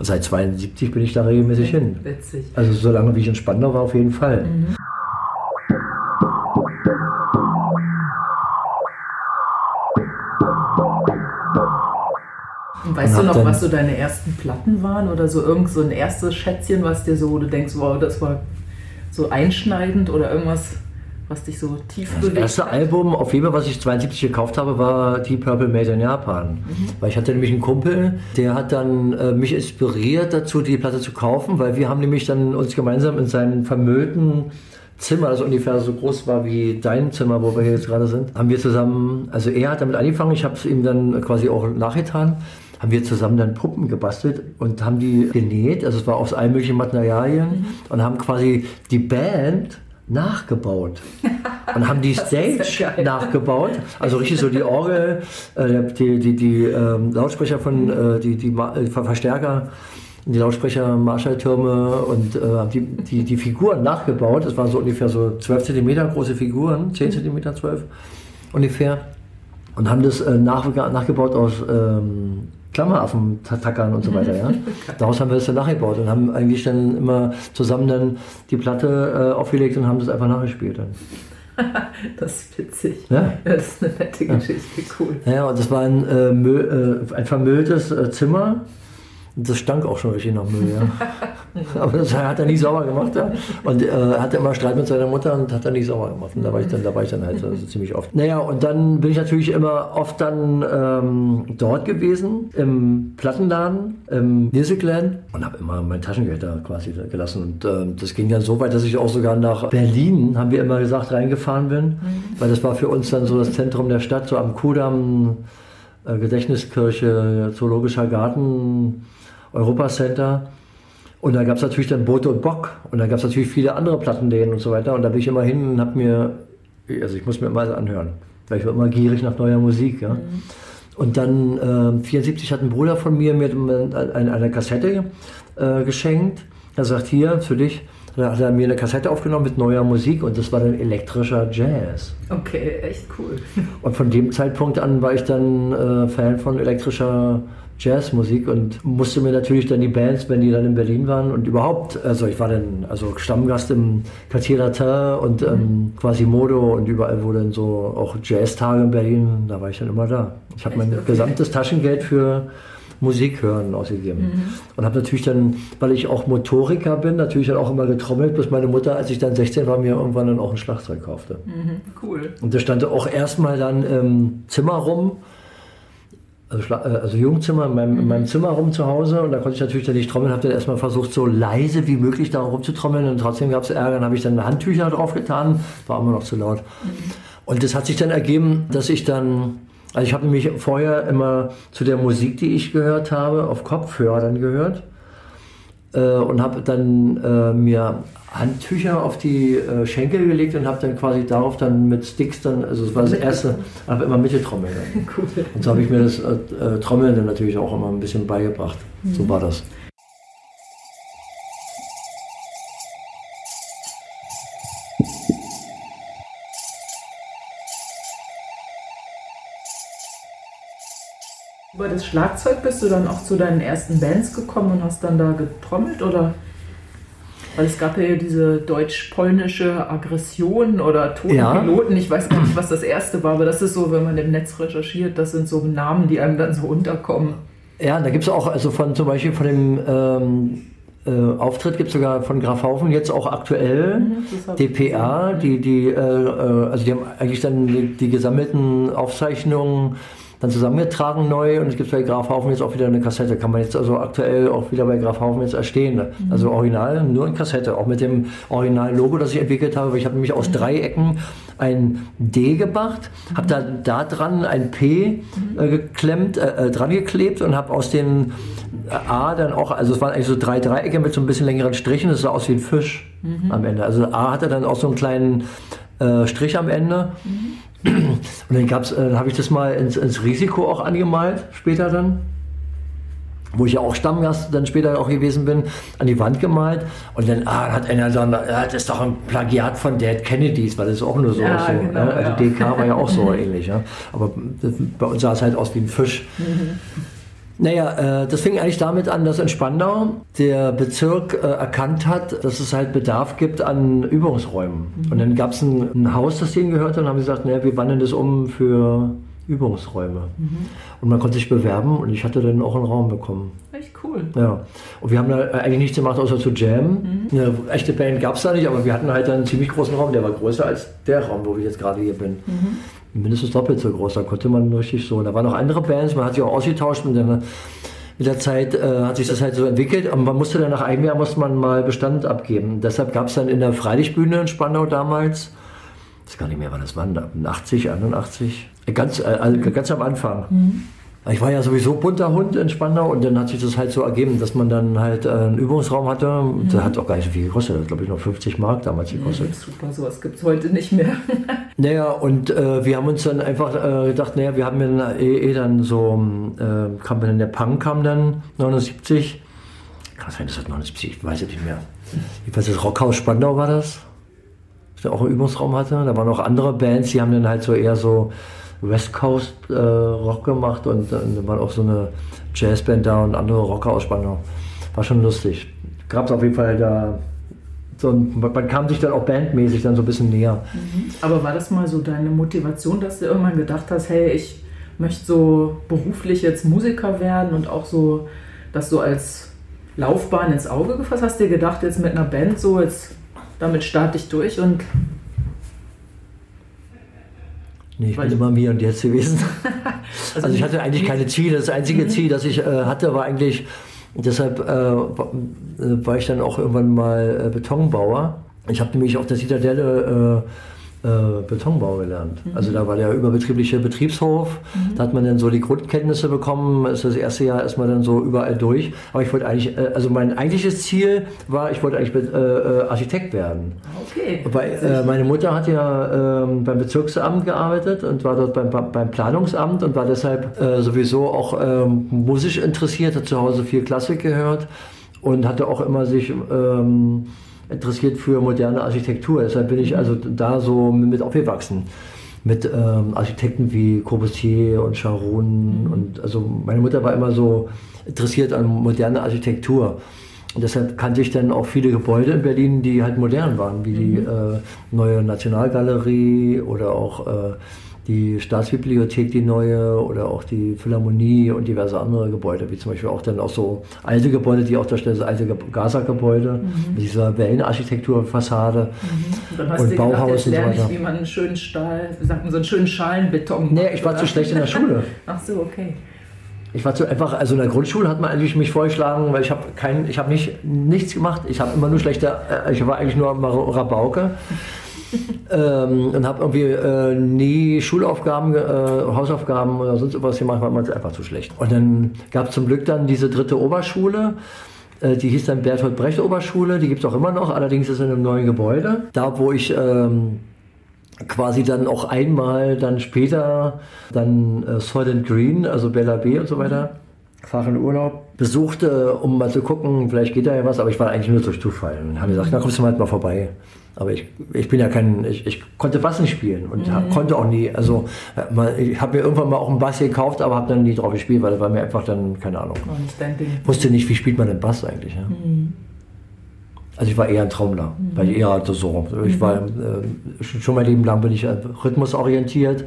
Speaker 2: seit 72 bin ich da regelmäßig hin. Witzig. Also so lange wie ich in Spandau war auf jeden Fall. Mhm.
Speaker 1: Weißt du noch, was so deine ersten Platten waren oder so irgend so ein erstes Schätzchen, was dir so, wo du denkst, wow, das war so einschneidend oder irgendwas, was dich so tief
Speaker 2: das bewegt? Das erste Album, auf jeden Fall, was ich 72 gekauft habe, war Deep Purple Made in Japan. Mhm. Weil ich hatte nämlich einen Kumpel, der hat dann äh, mich inspiriert dazu, die Platte zu kaufen, weil wir haben nämlich dann uns gemeinsam in seinem vermüllten Zimmer, das ungefähr so groß war wie dein Zimmer, wo wir hier jetzt gerade sind, haben wir zusammen, also er hat damit angefangen, ich habe es ihm dann quasi auch nachgetan haben wir zusammen dann Puppen gebastelt und haben die genäht. Also es war aus allen möglichen Materialien mhm. und haben quasi die Band nachgebaut und haben die Stage nachgebaut, also richtig so die Orgel, äh, die, die, die ähm, Lautsprecher von, äh, die, die äh, Verstärker, die Lautsprecher, Marschalltürme und äh, die, die, die Figuren nachgebaut. Das waren so ungefähr so 12 cm große Figuren, 10 cm, 12 ungefähr und haben das äh, nach, nachgebaut aus ähm, Klammeraffen tackern und so weiter. Ja? Daraus haben wir es dann nachgebaut und haben eigentlich dann immer zusammen dann die Platte äh, aufgelegt und haben das einfach nachgespielt. Dann.
Speaker 1: das ist witzig. Ja? Das ist eine nette Geschichte, cool.
Speaker 2: Ja, und das war ein, äh, Müll, äh, ein vermülltes äh, Zimmer das stank auch schon richtig nach Müll, ja. Aber das hat er nie sauber gemacht, ja. Und äh, hatte immer Streit mit seiner Mutter und hat er nie sauber gemacht. Und da war ich dann, da war ich dann halt also ziemlich oft. Naja, und dann bin ich natürlich immer oft dann ähm, dort gewesen, im Plattenladen, im Musicland und habe immer mein Taschengeld da quasi gelassen. Und äh, das ging dann so weit, dass ich auch sogar nach Berlin, haben wir immer gesagt, reingefahren bin. Mhm. Weil das war für uns dann so das Zentrum der Stadt, so am Kudamm, äh, Gedächtniskirche, Zoologischer Garten, Europacenter. Und da gab es natürlich dann Bote und Bock. Und da gab es natürlich viele andere Plattenläden und so weiter. Und da bin ich immer hin und habe mir, also ich muss mir immer anhören, weil ich war immer gierig nach neuer Musik. Ja. Mhm. Und dann äh, 74 hat ein Bruder von mir mir eine, eine Kassette äh, geschenkt. Er sagt, hier, für dich. Da hat er mir eine Kassette aufgenommen mit neuer Musik und das war dann elektrischer Jazz.
Speaker 1: Okay, echt cool.
Speaker 2: Und von dem Zeitpunkt an war ich dann äh, Fan von elektrischer Jazzmusik und musste mir natürlich dann die Bands, wenn die dann in Berlin waren und überhaupt, also ich war dann also Stammgast im Quartier Latin und ähm. Quasimodo und überall, wo dann so auch Jazztage in Berlin, da war ich dann immer da. Ich habe mein gesamtes Taschengeld für Musik hören ausgegeben. Mhm. Und habe natürlich dann, weil ich auch Motoriker bin, natürlich dann auch immer getrommelt, bis meine Mutter, als ich dann 16 war, mir irgendwann dann auch ein Schlagzeug kaufte.
Speaker 1: Mhm. Cool.
Speaker 2: Und das stand auch erstmal dann im Zimmer rum also, äh, also Jugendzimmer, in meinem, in meinem, Zimmer rum zu Hause und da konnte ich natürlich dann nicht trommeln, habe dann erstmal versucht, so leise wie möglich da rumzutrommeln und trotzdem gab es Ärger, dann habe ich dann Handtücher drauf getan, war immer noch zu laut. Mhm. Und das hat sich dann ergeben, dass ich dann, also ich habe nämlich vorher immer zu der Musik, die ich gehört habe, auf Kopfhörern gehört und habe dann äh, mir Handtücher auf die äh, Schenkel gelegt und habe dann quasi darauf dann mit Sticks dann, also das war das erste, aber immer Mitteltrommel. Cool. Und so habe ich mir das äh, äh, Trommeln dann natürlich auch immer ein bisschen beigebracht. Mhm. So war das.
Speaker 1: Über das Schlagzeug bist du dann auch zu deinen ersten Bands gekommen und hast dann da getrommelt oder? Weil es gab ja diese deutsch-polnische Aggression oder Totenpiloten. Ja. Ich weiß gar nicht, was das erste war, aber das ist so, wenn man im Netz recherchiert, das sind so Namen, die einem dann so unterkommen.
Speaker 2: Ja, da gibt es auch, also von zum Beispiel von dem ähm, äh, Auftritt gibt es sogar von Grafhaufen jetzt auch aktuell mhm, DPA, die, die, äh, äh, also die haben eigentlich dann die, die gesammelten Aufzeichnungen dann zusammengetragen neu und es gibt bei Grafhaufen jetzt auch wieder eine Kassette. Kann man jetzt also aktuell auch wieder bei Grafhaufen jetzt erstehen. Mhm. Also original nur in Kassette, auch mit dem originalen Logo, das ich entwickelt habe. Ich habe nämlich aus mhm. drei Ecken ein D gemacht, habe da, da dran ein P mhm. äh, geklemmt, äh, äh, dran geklebt und habe aus den A dann auch, also es waren eigentlich so drei Dreiecke mit so ein bisschen längeren Strichen, das sah aus wie ein Fisch mhm. am Ende. Also A hatte dann auch so einen kleinen äh, Strich am Ende. Mhm. Und dann gab's, äh, habe ich das mal ins, ins, Risiko auch angemalt, später dann. Wo ich ja auch Stammgast dann später auch gewesen bin, an die Wand gemalt. Und dann ah, hat einer gesagt, ja, das ist doch ein Plagiat von Dad Kennedys, weil das ist auch nur so. Ja, so genau, ne? Also ja. DK war ja auch so ähnlich. Ja? Aber bei uns sah es halt aus wie ein Fisch. Mhm. Naja, äh, das fing eigentlich damit an, dass in Spandau der Bezirk äh, erkannt hat, dass es halt Bedarf gibt an Übungsräumen. Mhm. Und dann gab es ein, ein, Haus, das denen gehörte, und haben gesagt, naja, wir wandeln das um für Übungsräume. Mhm. Und man konnte sich bewerben und ich hatte dann auch einen Raum bekommen.
Speaker 1: Echt cool.
Speaker 2: Ja. Und wir haben da eigentlich nichts gemacht, außer zu jammen. Mhm. Eine echte Band gab es da nicht, aber wir hatten halt einen ziemlich großen Raum, der war größer als der Raum, wo ich jetzt gerade hier bin. Mhm mindestens doppelt so groß. Da konnte man richtig so. Da waren noch andere Bands, man hat sich auch ausgetauscht mit der, mit der Zeit äh, hat sich das halt so entwickelt und man musste dann nach einem Jahr musste man mal Bestand abgeben. Deshalb gab es dann in der Freilichtbühne in Spandau damals, ich weiß gar nicht mehr, wann das war, 80, 81, ganz, äh, ganz am Anfang. Mhm. Ich war ja sowieso bunter Hund in Spandau und dann hat sich das halt so ergeben, dass man dann halt äh, einen Übungsraum hatte. Mhm. Der hat auch gar nicht so viel gekostet, das glaube ich noch 50 Mark damals gekostet.
Speaker 1: Mhm, super, sowas gibt es heute nicht mehr.
Speaker 2: naja, und äh, wir haben uns dann einfach äh, gedacht, naja, wir haben ja eh, eh dann so, äh, kam dann der Punk kam dann 79. Kann sein, das hat 79, ich weiß es nicht mehr. Ich weiß, das Rockhaus Spandau war das, der auch einen Übungsraum hatte. Da waren auch andere Bands, die haben dann halt so eher so West Coast äh, Rock gemacht und dann war auch so eine Jazzband da und andere Rocker aus. War schon lustig. Gab es auf jeden Fall da so ein, man kam sich dann auch bandmäßig dann so ein bisschen näher.
Speaker 1: Mhm. Aber war das mal so deine Motivation, dass du irgendwann gedacht hast, hey, ich möchte so beruflich jetzt Musiker werden und auch so das so als Laufbahn ins Auge gefasst? Hast du dir gedacht, jetzt mit einer Band so, jetzt damit starte ich durch und
Speaker 2: Nee, ich bin immer mir und jetzt gewesen. also, also, ich hatte eigentlich keine Ziele. Das einzige mhm. Ziel, das ich äh, hatte, war eigentlich, deshalb äh, war ich dann auch irgendwann mal äh, Betonbauer. Ich habe nämlich auf der Zitadelle äh, Betonbau gelernt. Mhm. Also da war der überbetriebliche Betriebshof, mhm. da hat man dann so die Grundkenntnisse bekommen, ist das erste Jahr erstmal dann so überall durch. Aber ich wollte eigentlich, äh, also mein eigentliches Ziel war, ich wollte eigentlich äh, äh Architekt werden. Okay. Weil äh, meine Mutter hat ja ähm, beim Bezirksamt gearbeitet und war dort beim, beim Planungsamt und war deshalb äh, sowieso auch ähm, musisch interessiert, hat zu Hause viel Klassik gehört und hatte auch immer sich ähm, interessiert für moderne Architektur. Deshalb bin ich mhm. also da so mit aufgewachsen. Mit ähm, Architekten wie Corbusier und Charon. Mhm. Und also meine Mutter war immer so interessiert an moderner Architektur. Und deshalb kannte ich dann auch viele Gebäude in Berlin, die halt modern waren, wie die mhm. äh, neue Nationalgalerie oder auch äh, die Staatsbibliothek, die neue, oder auch die Philharmonie und diverse andere Gebäude, wie zum Beispiel auch dann auch so alte Gebäude, die auch darstellen, das alte Gaza-Gebäude mhm. mit dieser Wellenarchitekturfassade
Speaker 1: mhm. und, und Bauhaus gedacht, und so weiter. wie man einen schönen Stahl, wie sagt man, so einen schönen Schalenbeton
Speaker 2: Nee, ich war oder? zu schlecht in der Schule.
Speaker 1: Ach so, okay.
Speaker 2: Ich war zu einfach, also in der Grundschule hat man eigentlich mich vorgeschlagen, weil ich habe kein, ich habe nicht nichts gemacht. Ich habe immer nur schlechte, äh, ich war eigentlich nur Rabauke ähm, und habe irgendwie äh, nie Schulaufgaben, äh, Hausaufgaben oder sonst was gemacht, man es einfach zu schlecht. Und dann gab es zum Glück dann diese dritte Oberschule. Äh, die hieß dann Bertolt Brecht Oberschule, die gibt es auch immer noch, allerdings ist in einem neuen Gebäude. Da, wo ich ähm, quasi dann auch einmal dann später dann äh, Soylent Green, also Bella B und so weiter, fahren Urlaub, besuchte, um mal zu gucken, vielleicht geht da ja was, aber ich war eigentlich nur durch Zufall. Und habe gesagt, na kommst du mal, halt mal vorbei. Aber ich, ich bin ja kein, ich, ich konnte Bass nicht spielen und mhm. konnte auch nie. Also ich habe mir irgendwann mal auch einen Bass gekauft, aber habe dann nie drauf gespielt, weil das war mir einfach dann, keine Ahnung. Wusste nicht, wie spielt man den Bass eigentlich. Ja? Mhm. Also ich war eher ein Trommler, mhm. weil ich eher so. Ich war äh, schon mein Leben lang bin ich äh, rhythmusorientiert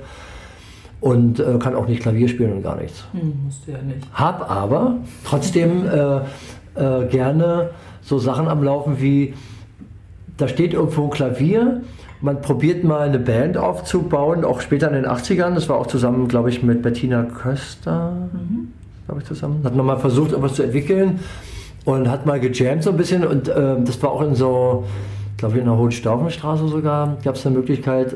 Speaker 2: und äh, kann auch nicht Klavier spielen und gar nichts.
Speaker 1: Hm, musst du ja nicht.
Speaker 2: Hab aber trotzdem äh, äh, gerne so Sachen am Laufen wie, da steht irgendwo ein Klavier, man probiert mal eine Band aufzubauen, auch später in den 80ern, das war auch zusammen, glaube ich, mit Bettina Köster, mhm. glaube ich, zusammen, hat man mal versucht, etwas zu entwickeln und hat mal gejammt so ein bisschen. Und äh, das war auch in so, glaube ich, in der Hohenstaufenstraße sogar, gab es eine Möglichkeit,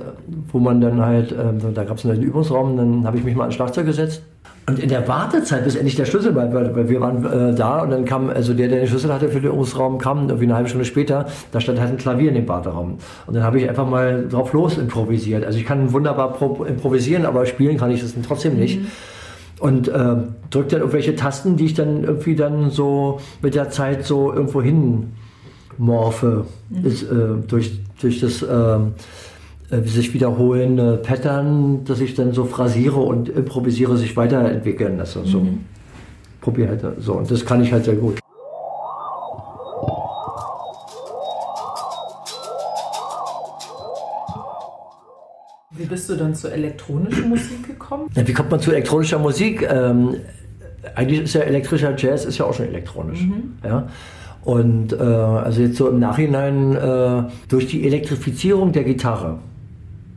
Speaker 2: wo man dann halt, äh, da gab es einen Übungsraum, dann habe ich mich mal ans Schlagzeug gesetzt. Und in der Wartezeit, bis endlich der Schlüssel war, weil, weil wir waren äh, da und dann kam, also der, der den Schlüssel hatte für den Übungsraum, kam irgendwie eine halbe Stunde später, da stand halt ein Klavier in dem Warteraum. Und dann habe ich einfach mal drauf los improvisiert. Also ich kann wunderbar improvisieren, aber spielen kann ich das trotzdem nicht. Mhm und äh, drückt dann irgendwelche Tasten, die ich dann irgendwie dann so mit der Zeit so irgendwo hin morphe. Mhm. Ist, äh, durch, durch das ähm, äh, sich wiederholende Pattern, dass ich dann so phrasiere und improvisiere, sich weiterentwickeln. Also mhm. so probiere halt so. Und das kann ich halt sehr gut.
Speaker 1: bist du dann zur elektronischen Musik gekommen?
Speaker 2: Wie kommt man zu elektronischer Musik? Ähm, eigentlich ist ja elektrischer Jazz ist ja auch schon elektronisch. Mhm. Ja? Und äh, also jetzt so im Nachhinein äh, durch die Elektrifizierung der Gitarre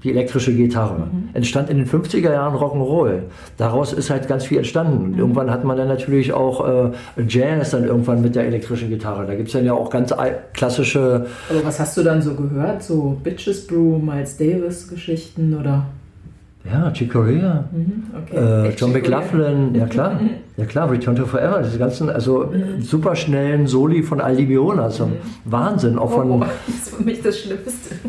Speaker 2: die elektrische Gitarre. Mhm. Entstand in den 50er Jahren Rock'n'Roll. Daraus ist halt ganz viel entstanden. Mhm. Irgendwann hat man dann natürlich auch äh, Jazz dann irgendwann mit der elektrischen Gitarre. Da gibt es dann ja auch ganz klassische.
Speaker 1: Aber was hast du dann so gehört? So Bitches Brew, Miles Davis Geschichten oder?
Speaker 2: Ja, Chick Corea, mhm, okay. äh, John McLaughlin, ja klar, ja klar, Return to Forever, diese ganzen, also mhm. super schnellen Soli von Aldi Biola, also mhm. Wahnsinn, auch von. Oh,
Speaker 1: das ist für mich das Schlimmste.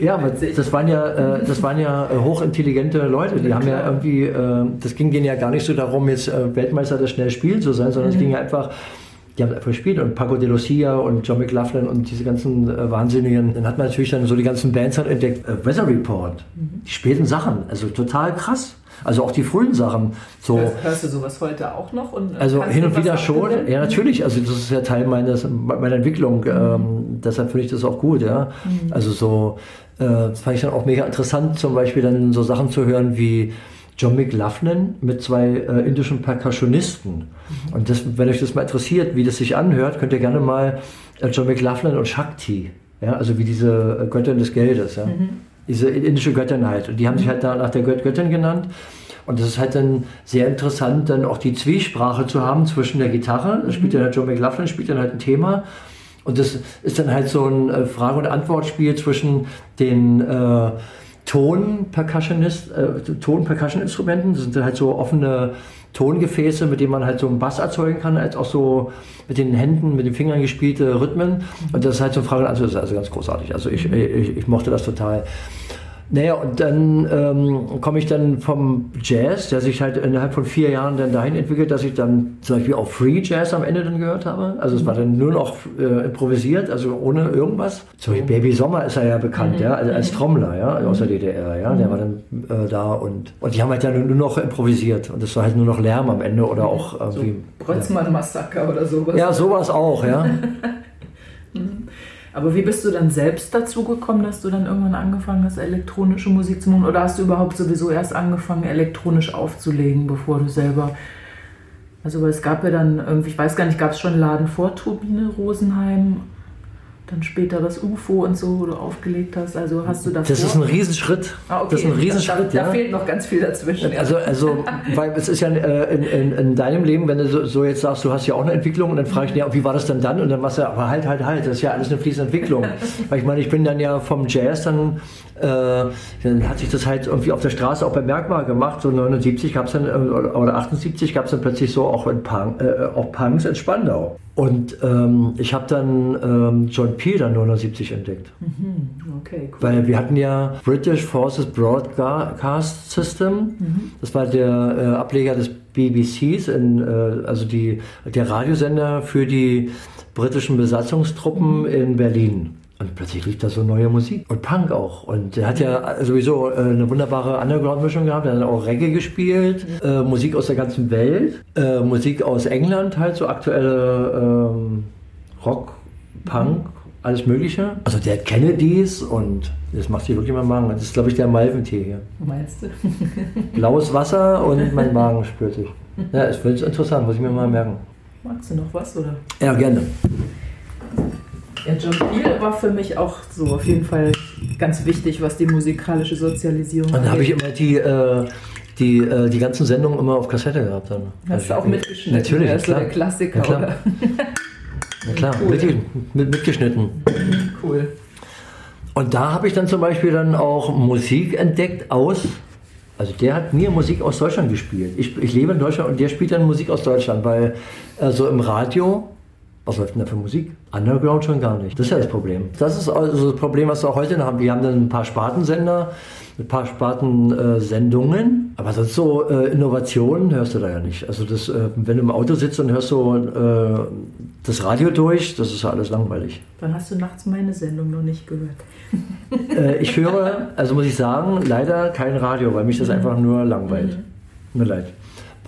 Speaker 2: Ja, aber das waren ja, äh, das waren ja äh, hochintelligente Leute. Die haben ja irgendwie, äh, das ging denen ja gar nicht so darum, jetzt äh, Weltmeister des schnell Spielen zu sein, sondern mhm. es ging ja einfach, die haben einfach gespielt und Paco de Lucia und John McLaughlin und diese ganzen äh, Wahnsinnigen. Dann hat man natürlich dann so die ganzen Bands halt entdeckt. Äh, Weather Report, mhm. die späten Sachen, also total krass. Also auch die frühen Sachen. So,
Speaker 1: hörst, hörst du sowas heute auch noch? Und
Speaker 2: also hin und wieder schon. Ja, natürlich. Also das ist ja Teil meines, meiner Entwicklung. Mhm. Ähm, deshalb finde ich das auch gut. Ja. Mhm. Also so, äh, das fand ich dann auch mega interessant, zum Beispiel dann so Sachen zu hören wie John McLaughlin mit zwei äh, indischen Percussionisten. Mhm. Und das, wenn euch das mal interessiert, wie das sich anhört, könnt ihr gerne mal äh, John McLaughlin und Shakti, ja, also wie diese äh, Göttin des Geldes. Ja. Mhm diese indische Göttin halt. Und die haben sich halt da nach der Gött Göttin genannt. Und das ist halt dann sehr interessant, dann auch die Zwiesprache zu haben zwischen der Gitarre, das spielt dann halt John McLaughlin, spielt dann halt ein Thema. Und das ist dann halt so ein äh, Frage- und Antwortspiel zwischen den äh, Ton-Percussionist, äh, Ton-Percussion-Instrumenten. Das sind halt so offene Tongefäße, mit denen man halt so einen Bass erzeugen kann, als auch so mit den Händen, mit den Fingern gespielte Rhythmen. Und das ist halt so eine Frage Antwort, das ist also ganz großartig. Also ich, ich, ich mochte das total. Naja, und dann ähm, komme ich dann vom Jazz, der sich halt innerhalb von vier Jahren dann dahin entwickelt, dass ich dann zum Beispiel auch Free Jazz am Ende dann gehört habe. Also es war dann nur noch äh, improvisiert, also ohne irgendwas. So wie Baby Sommer ist er ja bekannt, mhm. ja, also als Trommler, ja, aus der DDR, ja, der war dann äh, da und, und die haben halt dann nur noch improvisiert und es war halt nur noch Lärm am Ende oder auch irgendwie.
Speaker 1: So Brötzmann-Massaker oder sowas.
Speaker 2: Ja, sowas auch, ja.
Speaker 1: Aber wie bist du dann selbst dazu gekommen, dass du dann irgendwann angefangen hast, elektronische Musik zu machen? Oder hast du überhaupt sowieso erst angefangen, elektronisch aufzulegen, bevor du selber. Also, weil es gab ja dann irgendwie, ich weiß gar nicht, gab es schon Laden vor Turbine Rosenheim? Dann später das UFO und so, wo du aufgelegt hast. Also hast du das.
Speaker 2: Das ist ein Riesenschritt. Ah, okay. Das ist ein Riesenschritt,
Speaker 1: da,
Speaker 2: ja.
Speaker 1: Da fehlt noch ganz viel dazwischen.
Speaker 2: Also, also weil es ist ja äh, in, in, in, deinem Leben, wenn du so, so, jetzt sagst, du hast ja auch eine Entwicklung und dann frage ich ja, wie war das denn dann? Und dann machst du, aber halt, halt, halt, das ist ja alles eine fließende Entwicklung. weil ich meine, ich bin dann ja vom Jazz dann, äh, dann hat sich das halt irgendwie auf der Straße auch bemerkbar gemacht. So 79 gab es dann, äh, oder 78 gab es dann plötzlich so auch, in Punk, äh, auch Punks in Spandau. Und ähm, ich habe dann ähm, John Peel dann 79 entdeckt. Mhm. Okay, cool. Weil wir hatten ja British Forces Broadcast System. Mhm. Das war der äh, Ableger des BBCs, in, äh, also die, der Radiosender für die britischen Besatzungstruppen mhm. in Berlin. Und plötzlich lief da so neue Musik. Und Punk auch. Und er hat ja sowieso äh, eine wunderbare Underground-Mischung gehabt. Er hat auch Reggae gespielt, äh, Musik aus der ganzen Welt, äh, Musik aus England, halt so aktuelle ähm, Rock. Punk, alles Mögliche. Also der Kennedys und das macht sich wirklich mal Magen. Das ist, glaube ich, der Malventee hier.
Speaker 1: Meinst du?
Speaker 2: Blaues Wasser und mein Magen spürt sich. Ja, ist wirklich interessant, muss ich mir mal merken.
Speaker 1: Magst du noch was, oder?
Speaker 2: Ja, gerne.
Speaker 1: Ja, John Peel war für mich auch so auf jeden Fall ganz wichtig, was die musikalische Sozialisierung
Speaker 2: Und da habe ich immer die, äh, die, äh, die ganzen Sendungen immer auf Kassette gehabt. Dann.
Speaker 1: Hast du auch mitgeschnitten?
Speaker 2: Natürlich,
Speaker 1: Der ist der Klassiker,
Speaker 2: Ja, klar.
Speaker 1: oder?
Speaker 2: Ja, klar,
Speaker 1: Cool.
Speaker 2: mit, mit, mitgeschnitten.
Speaker 1: Cool.
Speaker 2: Und da habe ich dann zum Beispiel dann auch Musik entdeckt aus, also der hat mir Musik aus Deutschland gespielt. Ich, ich lebe in Deutschland und der spielt dann Musik aus Deutschland, weil also im Radio, was läuft denn da für Musik? Underground schon gar nicht. Das ist ja das Problem. Das ist also das Problem, was wir auch heute noch haben. Wir haben dann ein paar Spartensender, ein paar Spartensendungen, aber sonst so äh, Innovationen hörst du da ja nicht. Also das, äh, wenn du im Auto sitzt und hörst so äh, das Radio durch, das ist ja alles langweilig.
Speaker 1: Dann hast du nachts meine Sendung noch nicht gehört.
Speaker 2: Ich höre, also muss ich sagen, leider kein Radio, weil mich das einfach nur langweilt. Mir leid.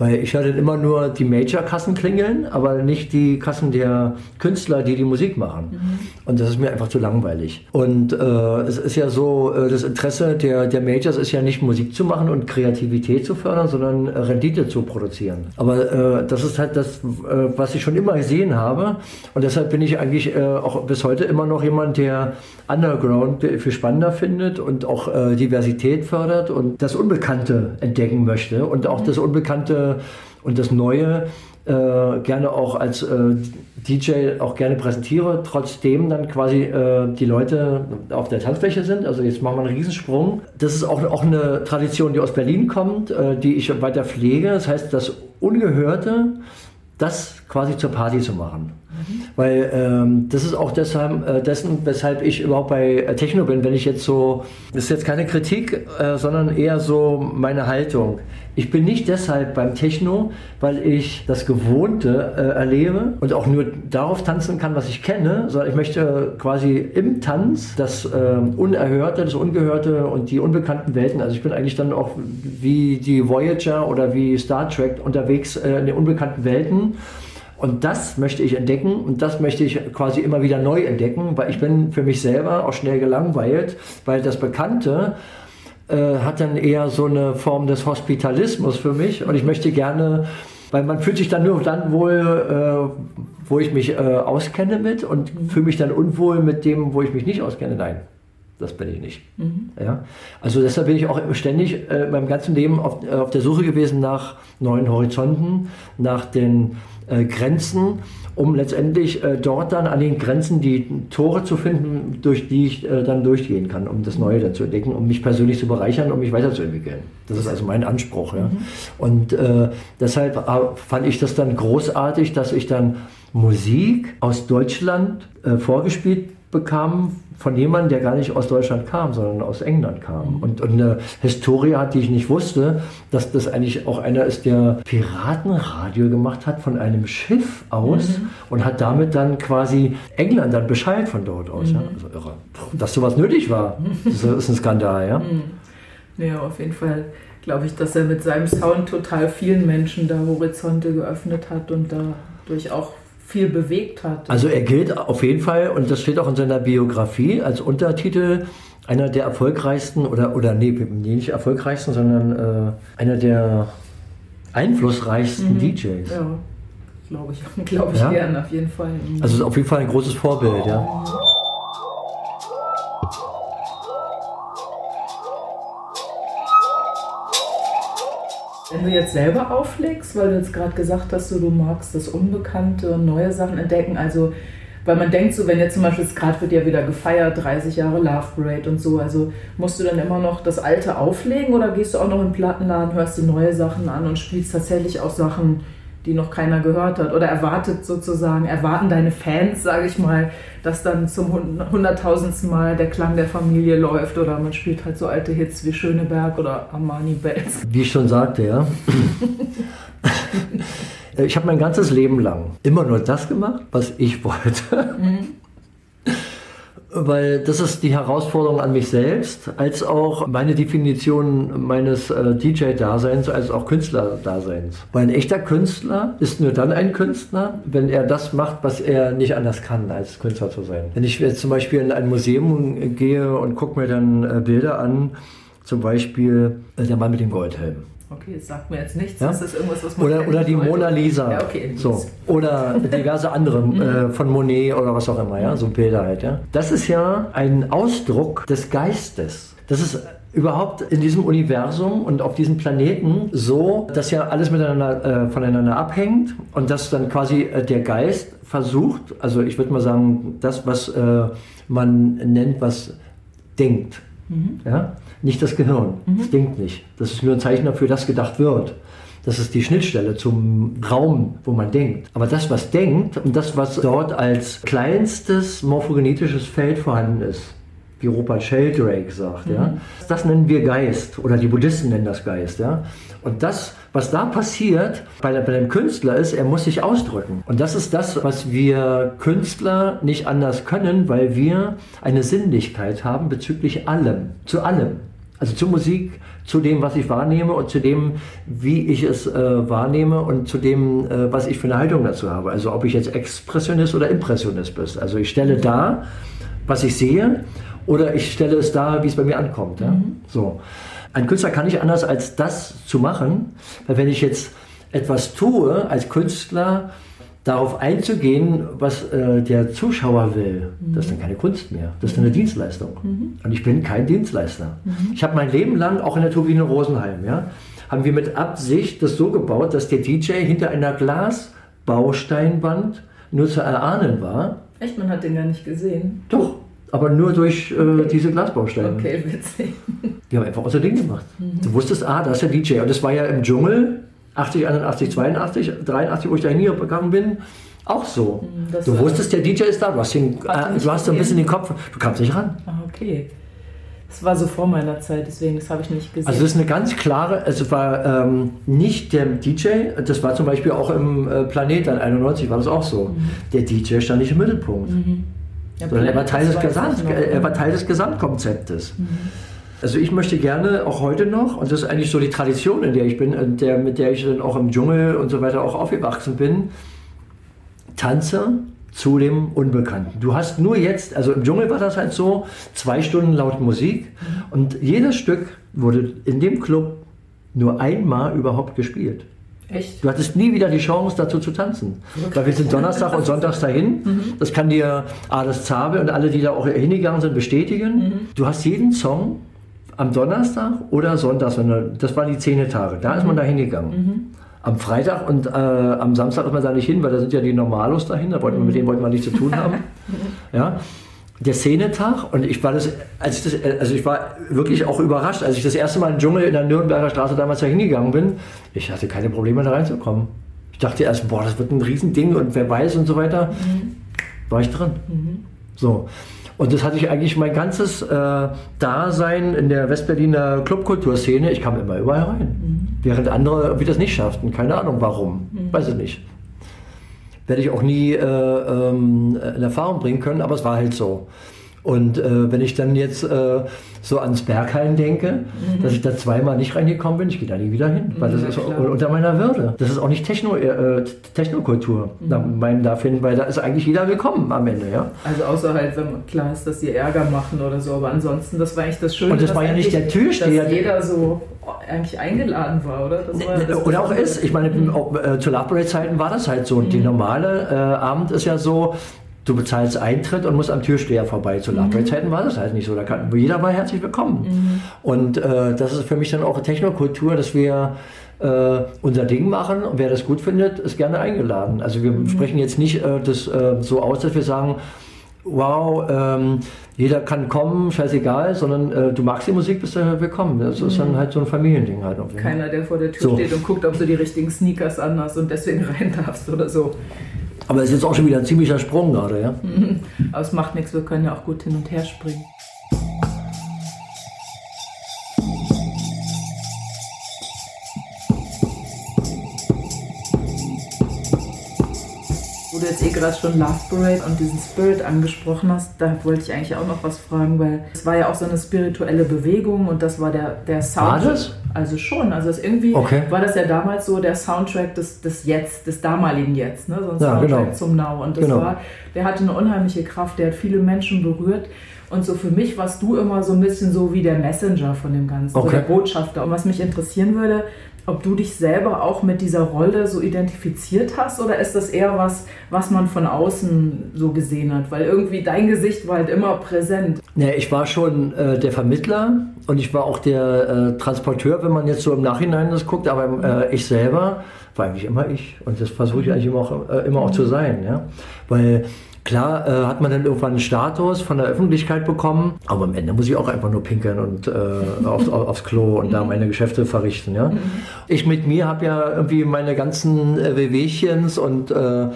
Speaker 2: Weil ich höre dann immer nur die Major-Kassen klingeln, aber nicht die Kassen der Künstler, die die Musik machen. Und das ist mir einfach zu langweilig. Und äh, es ist ja so, äh, das Interesse der, der Majors ist ja nicht Musik zu machen und Kreativität zu fördern, sondern äh, Rendite zu produzieren. Aber äh, das ist halt das, äh, was ich schon immer gesehen habe. Und deshalb bin ich eigentlich äh, auch bis heute immer noch jemand, der Underground viel spannender findet und auch Diversität fördert und das Unbekannte entdecken möchte und auch das Unbekannte und das Neue äh, gerne auch als äh, DJ auch gerne präsentiere, trotzdem dann quasi äh, die Leute auf der Tanzfläche sind. Also jetzt machen wir einen Riesensprung. Das ist auch, auch eine Tradition, die aus Berlin kommt, äh, die ich weiter pflege. Das heißt, das Ungehörte, das quasi zur Party zu machen. Weil ähm, das ist auch deshalb, äh, dessen, weshalb ich überhaupt bei äh, Techno bin. Wenn ich jetzt so, das ist jetzt keine Kritik, äh, sondern eher so meine Haltung. Ich bin nicht deshalb beim Techno, weil ich das Gewohnte äh, erlebe und auch nur darauf tanzen kann, was ich kenne, sondern ich möchte quasi im Tanz das ähm, Unerhörte, das Ungehörte und die unbekannten Welten. Also ich bin eigentlich dann auch wie die Voyager oder wie Star Trek unterwegs äh, in den unbekannten Welten. Und das möchte ich entdecken und das möchte ich quasi immer wieder neu entdecken, weil ich bin für mich selber auch schnell gelangweilt, weil das Bekannte äh, hat dann eher so eine Form des Hospitalismus für mich und ich möchte gerne, weil man fühlt sich dann nur dann wohl, äh, wo ich mich äh, auskenne mit und fühle mich dann unwohl mit dem, wo ich mich nicht auskenne. Nein, das bin ich nicht. Ja? Also deshalb bin ich auch ständig äh, meinem ganzen Leben auf, äh, auf der Suche gewesen nach neuen Horizonten, nach den äh, Grenzen, um letztendlich äh, dort dann an den Grenzen die Tore zu finden, durch die ich äh, dann durchgehen kann, um das Neue dann zu entdecken, um mich persönlich zu bereichern, um mich weiterzuentwickeln. Das ist also mein Anspruch. Ja? Und äh, deshalb äh, fand ich das dann großartig, dass ich dann Musik aus Deutschland vorgespielt bekam von jemandem, der gar nicht aus Deutschland kam, sondern aus England kam. Und, und eine Historie hat, die ich nicht wusste, dass das eigentlich auch einer ist, der Piratenradio gemacht hat von einem Schiff aus und hat damit dann quasi England dann Bescheid von dort aus. Ja? Also irre. Dass sowas nötig war, das ist ein Skandal. Ja?
Speaker 1: Ja, auf jeden Fall glaube ich, dass er mit seinem Sound total vielen Menschen da Horizonte geöffnet hat und dadurch auch viel bewegt hat.
Speaker 2: Also er gilt auf jeden Fall, und das steht auch in seiner Biografie als Untertitel, einer der erfolgreichsten, oder, oder nee, nicht erfolgreichsten, sondern äh, einer der einflussreichsten DJs.
Speaker 1: ja, glaube ich, glaube ich
Speaker 2: Ja?
Speaker 1: gern, auf jeden Fall.
Speaker 2: Also ist auf jeden Fall ein großes Vorbild, ja.
Speaker 1: Wenn du jetzt selber auflegst, weil du jetzt gerade gesagt hast, so, du magst das Unbekannte und neue Sachen entdecken, also weil man denkt so, wenn jetzt zum Beispiel, gerade wird ja wieder gefeiert, 30 Jahre Love Parade und so, also musst du dann immer noch das Alte auflegen oder gehst du auch noch in den Plattenladen, hörst dir neue Sachen an und spielst tatsächlich auch Sachen, die noch keiner gehört hat oder erwartet sozusagen, erwarten deine Fans, sage ich mal, dass dann zum hund- hunderttausendsten Mal der Klang der Familie läuft oder man spielt halt so alte Hits wie Schöneberg oder Armani Bells.
Speaker 2: Wie ich schon sagte, ja. Ich habe mein ganzes Leben lang immer nur das gemacht, was ich wollte. Weil das ist die Herausforderung an mich selbst, als auch meine Definition meines äh, DJ-Daseins, als auch Künstler-Daseins. Weil ein echter Künstler ist nur dann ein Künstler, wenn er das macht, was er nicht anders kann, als Künstler zu sein. Wenn ich jetzt zum Beispiel in ein Museum gehe und gucke mir dann äh, Bilder an, zum Beispiel äh, der Mann mit dem Goldhelm.
Speaker 1: Okay, das sagt mir jetzt nichts.
Speaker 2: Ja?
Speaker 1: Das ist irgendwas, was man
Speaker 2: Oder, oder die. Mona Lisa.
Speaker 1: Ja, okay.
Speaker 2: so. Oder diverse andere äh, von Monet oder was auch immer, ja, so Bilder halt, ja. Das ist ja ein Ausdruck des Geistes. Das ist überhaupt in diesem Universum und auf diesem Planeten so, dass ja alles miteinander äh, voneinander abhängt und dass dann quasi äh, der Geist versucht, also ich würde mal sagen, das, was äh, man nennt, was denkt. Ja? Nicht das Gehirn. Das denkt nicht. Das ist nur ein Zeichen dafür, dass gedacht wird. Das ist die Schnittstelle zum Raum, wo man denkt. Aber das, was denkt und das, was dort als kleinstes morphogenetisches Feld vorhanden ist, wie Rupert Sheldrake sagt, ja, das nennen wir Geist oder die Buddhisten nennen das Geist. Ja. Und das, was da passiert bei, bei dem Künstler ist, er muss sich ausdrücken. Und das ist das, was wir Künstler nicht anders können, weil wir eine Sinnlichkeit haben bezüglich allem, zu allem. Also zur Musik, zu dem, was ich wahrnehme und zu dem, wie ich es äh, wahrnehme und zu dem, äh, was ich für eine Haltung dazu habe. Also ob ich jetzt Expressionist oder Impressionist bin. Also ich stelle dar, was ich sehe oder ich stelle es dar, wie es bei mir ankommt. Ja? So. Ein Künstler kann nicht anders als das zu machen, weil wenn ich jetzt etwas tue als Künstler, darauf einzugehen, was äh, der Zuschauer will, das ist dann keine Kunst mehr. Das ist dann eine Dienstleistung. Und ich bin kein Dienstleister. Ich habe mein Leben lang, auch in der Turbine Rosenheim, ja, haben wir mit Absicht das so gebaut, dass der DJ hinter einer Glasbausteinwand nur zu erahnen war.
Speaker 1: Echt, man hat den gar nicht gesehen.
Speaker 2: Doch, aber nur durch äh, diese Glasbausteine.
Speaker 1: Okay, witzig.
Speaker 2: Die haben einfach unser Ding gemacht. Du wusstest, ah, da ist der DJ. Und das war ja im Dschungel, 80, 81, 82, 83, wo ich da hingegangen bin, auch so.
Speaker 1: das
Speaker 2: du wusstest, der DJ ist da. Du hast, den, äh, du hast so ein bisschen den Kopf, du kamst nicht ran.
Speaker 1: Ah, okay. Das war so vor meiner Zeit, deswegen, das habe ich nicht gesehen.
Speaker 2: Also das ist eine ganz klare, also es war ähm, nicht der DJ, das war zum Beispiel auch im äh, Planet dann 91 war das auch so.
Speaker 1: Mhm.
Speaker 2: Der DJ stand nicht im Mittelpunkt.
Speaker 1: Ja,
Speaker 2: sondern er war Teil des, Gesamt, er war Teil des Gesamtkonzeptes. Also ich möchte gerne auch heute noch, und das ist eigentlich so die Tradition, in der ich bin, in der, mit der ich dann auch im Dschungel und so weiter auch aufgewachsen bin, tanze zu dem Unbekannten. Du hast nur jetzt, also im Dschungel war das halt so, zwei Stunden laut Musik und jedes Stück wurde in dem Club nur einmal überhaupt gespielt.
Speaker 1: Echt?
Speaker 2: Du hattest nie wieder die Chance, dazu zu tanzen. Weil wir sind Donnerstag und Sonntags dahin. Das kann dir Ades Zabe und alle, die da auch hingegangen sind, bestätigen. Du hast jeden Song am Donnerstag oder du, das waren die Zehnetage, da ist man da hingegangen. Am Freitag und äh, am Samstag ist man da nicht hin, weil da sind ja die Normalos dahin, da wollten wir, mit denen wollten wir nichts zu tun haben. Ja. Der Szenetag und ich war das, als ich das, also ich war wirklich auch überrascht, als ich das erste Mal in den Dschungel in der Nürnberger Straße damals da hingegangen bin. Ich hatte keine Probleme da reinzukommen. Ich dachte erst, boah, das wird ein Riesending und wer weiß und so weiter. War ich drin. So. Und das hatte ich eigentlich mein ganzes äh, Dasein in der Westberliner Clubkulturszene. Ich kam immer überall rein. Während andere irgendwie das nicht schafften. Keine Ahnung warum. Weiß ich nicht. Werde ich auch nie äh, ähm, in Erfahrung bringen können, aber es war halt so. Und äh, wenn ich dann jetzt äh, so ans Berghain denke, dass ich da zweimal nicht reingekommen bin, ich gehe da nie wieder hin, weil das
Speaker 1: Ja,
Speaker 2: ist
Speaker 1: klar.
Speaker 2: unter meiner Würde. Das ist auch nicht Techno, äh, Technokultur, nach meinem Dafür, weil da ist eigentlich jeder willkommen am Ende, ja.
Speaker 1: Also außer halt, wenn klar ist, dass die Ärger machen oder so, aber ansonsten, das war eigentlich das Schöne.
Speaker 2: Und das war ja nicht der Türsteher,
Speaker 1: Dass jeder so eigentlich eingeladen war, oder? Das war das
Speaker 2: Oder auch ist. Ich meine, auch, äh, zu Love Parade Zeiten war das halt so. Und die normale äh, Abend ist ja so, du bezahlst Eintritt und musst am Türsteher vorbei. Zu Love Parade Zeiten war das halt nicht so. Da kann, jeder war herzlich willkommen. Und äh, das ist für mich dann auch Technokultur, dass wir äh, unser Ding machen und wer das gut findet, ist gerne eingeladen. Also wir sprechen jetzt nicht äh, das äh, so aus, dass wir sagen, wow, ähm, jeder kann kommen, scheißegal, sondern äh, du magst die Musik, bist du willkommen. Das ist dann halt so ein Familiending halt. irgendwie.
Speaker 1: Keiner, der vor der Tür
Speaker 2: So.
Speaker 1: steht und guckt, ob du die richtigen Sneakers anhast und deswegen rein darfst oder so.
Speaker 2: Aber es ist jetzt auch schon wieder ein ziemlicher Sprung gerade, ja?
Speaker 1: Aber es macht nichts, wir können ja auch gut hin und her springen. Jetzt eh gerade schon Love Parade und diesen Spirit angesprochen hast, da wollte ich eigentlich auch noch was fragen, weil es war ja auch so eine spirituelle Bewegung und das war der, der Sound.
Speaker 2: War das?
Speaker 1: Also schon, also es irgendwie
Speaker 2: Okay.
Speaker 1: war das ja damals so der Soundtrack des, des Jetzt, des damaligen Jetzt, ne? so ein
Speaker 2: Ja,
Speaker 1: Soundtrack
Speaker 2: genau.
Speaker 1: zum Now. Und das
Speaker 2: Genau.
Speaker 1: war, der hatte eine unheimliche Kraft, der hat viele Menschen berührt. Und so für mich warst du immer so ein bisschen so wie der Messenger von dem Ganzen, so
Speaker 2: Okay.
Speaker 1: der Botschafter. Und was mich interessieren würde, ob du dich selber auch mit dieser Rolle so identifiziert hast oder ist das eher was, was man von außen so gesehen hat? Weil irgendwie dein Gesicht war halt immer präsent.
Speaker 2: Nee, ich war schon äh, der Vermittler und ich war auch der äh, Transporteur, wenn man jetzt so im Nachhinein das guckt, aber äh, ich selber war eigentlich immer ich und das versuche ich eigentlich immer auch, äh, immer auch zu sein. Ja? Weil klar äh, hat man dann irgendwann einen Status von der Öffentlichkeit bekommen, aber am Ende muss ich auch einfach nur pinkeln und äh, auf, auf, aufs Klo und da meine Geschäfte verrichten. Ja? Ich mit mir habe ja irgendwie meine ganzen äh, Wehwehchens und äh,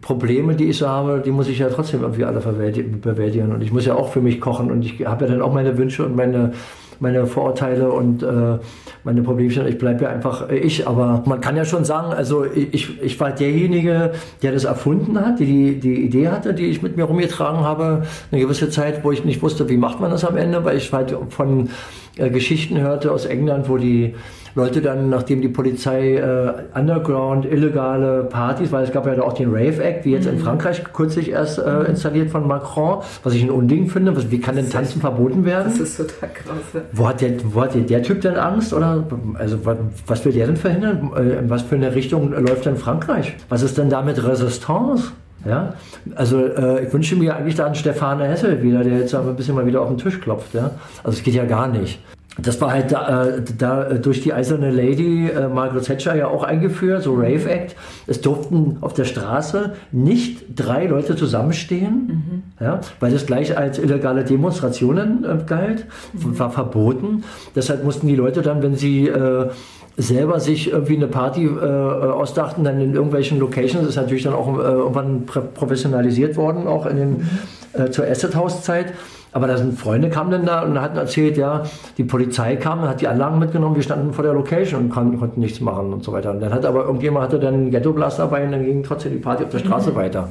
Speaker 2: Probleme, die ich so habe, die muss ich ja trotzdem irgendwie alle bewältigen. Und ich muss ja auch für mich kochen und ich habe ja dann auch meine Wünsche und meine, meine Vorurteile und äh, meine Problemchen. Ich bleibe ja einfach ich. Aber man kann ja schon sagen, also ich, ich war derjenige, der das erfunden hat, die, die die Idee hatte, die ich mit mir rumgetragen habe, eine gewisse Zeit, wo ich nicht wusste, wie macht man das am Ende, weil ich halt von äh, Geschichten hörte aus England, wo die Leute dann, nachdem die Polizei äh, Underground, illegale Partys, weil es gab ja da auch den Rave Act, wie jetzt in Frankreich kürzlich erst äh, installiert von Macron, was ich ein Unding finde. Was, wie kann denn Tanzen verboten werden?
Speaker 1: Das ist total krass.
Speaker 2: Wo hat, der, wo hat der, der Typ denn Angst? Oder also was, was will der denn verhindern? Äh, In was für eine Richtung läuft denn Frankreich? Was ist denn da mit Resistance? Ja, also äh, ich wünsche mir eigentlich da einen Stefane Hessel wieder, der jetzt aber ein bisschen mal wieder auf den Tisch klopft. Ja? Also es geht ja gar nicht. Das war halt da, äh, da äh, durch die eiserne Lady äh, Margaret Thatcher ja auch eingeführt, so Rave Act. Es durften auf der Straße nicht drei Leute zusammenstehen, ja, weil das gleich als illegale Demonstrationen äh, galt, war verboten. Deshalb mussten die Leute dann, wenn sie äh, selber sich irgendwie eine Party äh, ausdachten, dann in irgendwelchen Locations, ist natürlich dann auch äh, irgendwann professionalisiert worden, auch in den, äh, zur Acid House Zeit. Aber da sind Freunde kamen dann da und hatten erzählt, ja, die Polizei kam, hat die Anlagen mitgenommen, wir standen vor der Location und kon konnten nichts machen und so weiter. Und dann hat aber irgendjemand hatte dann einen Ghetto Blast dabei und dann ging trotzdem die Party auf der Straße weiter.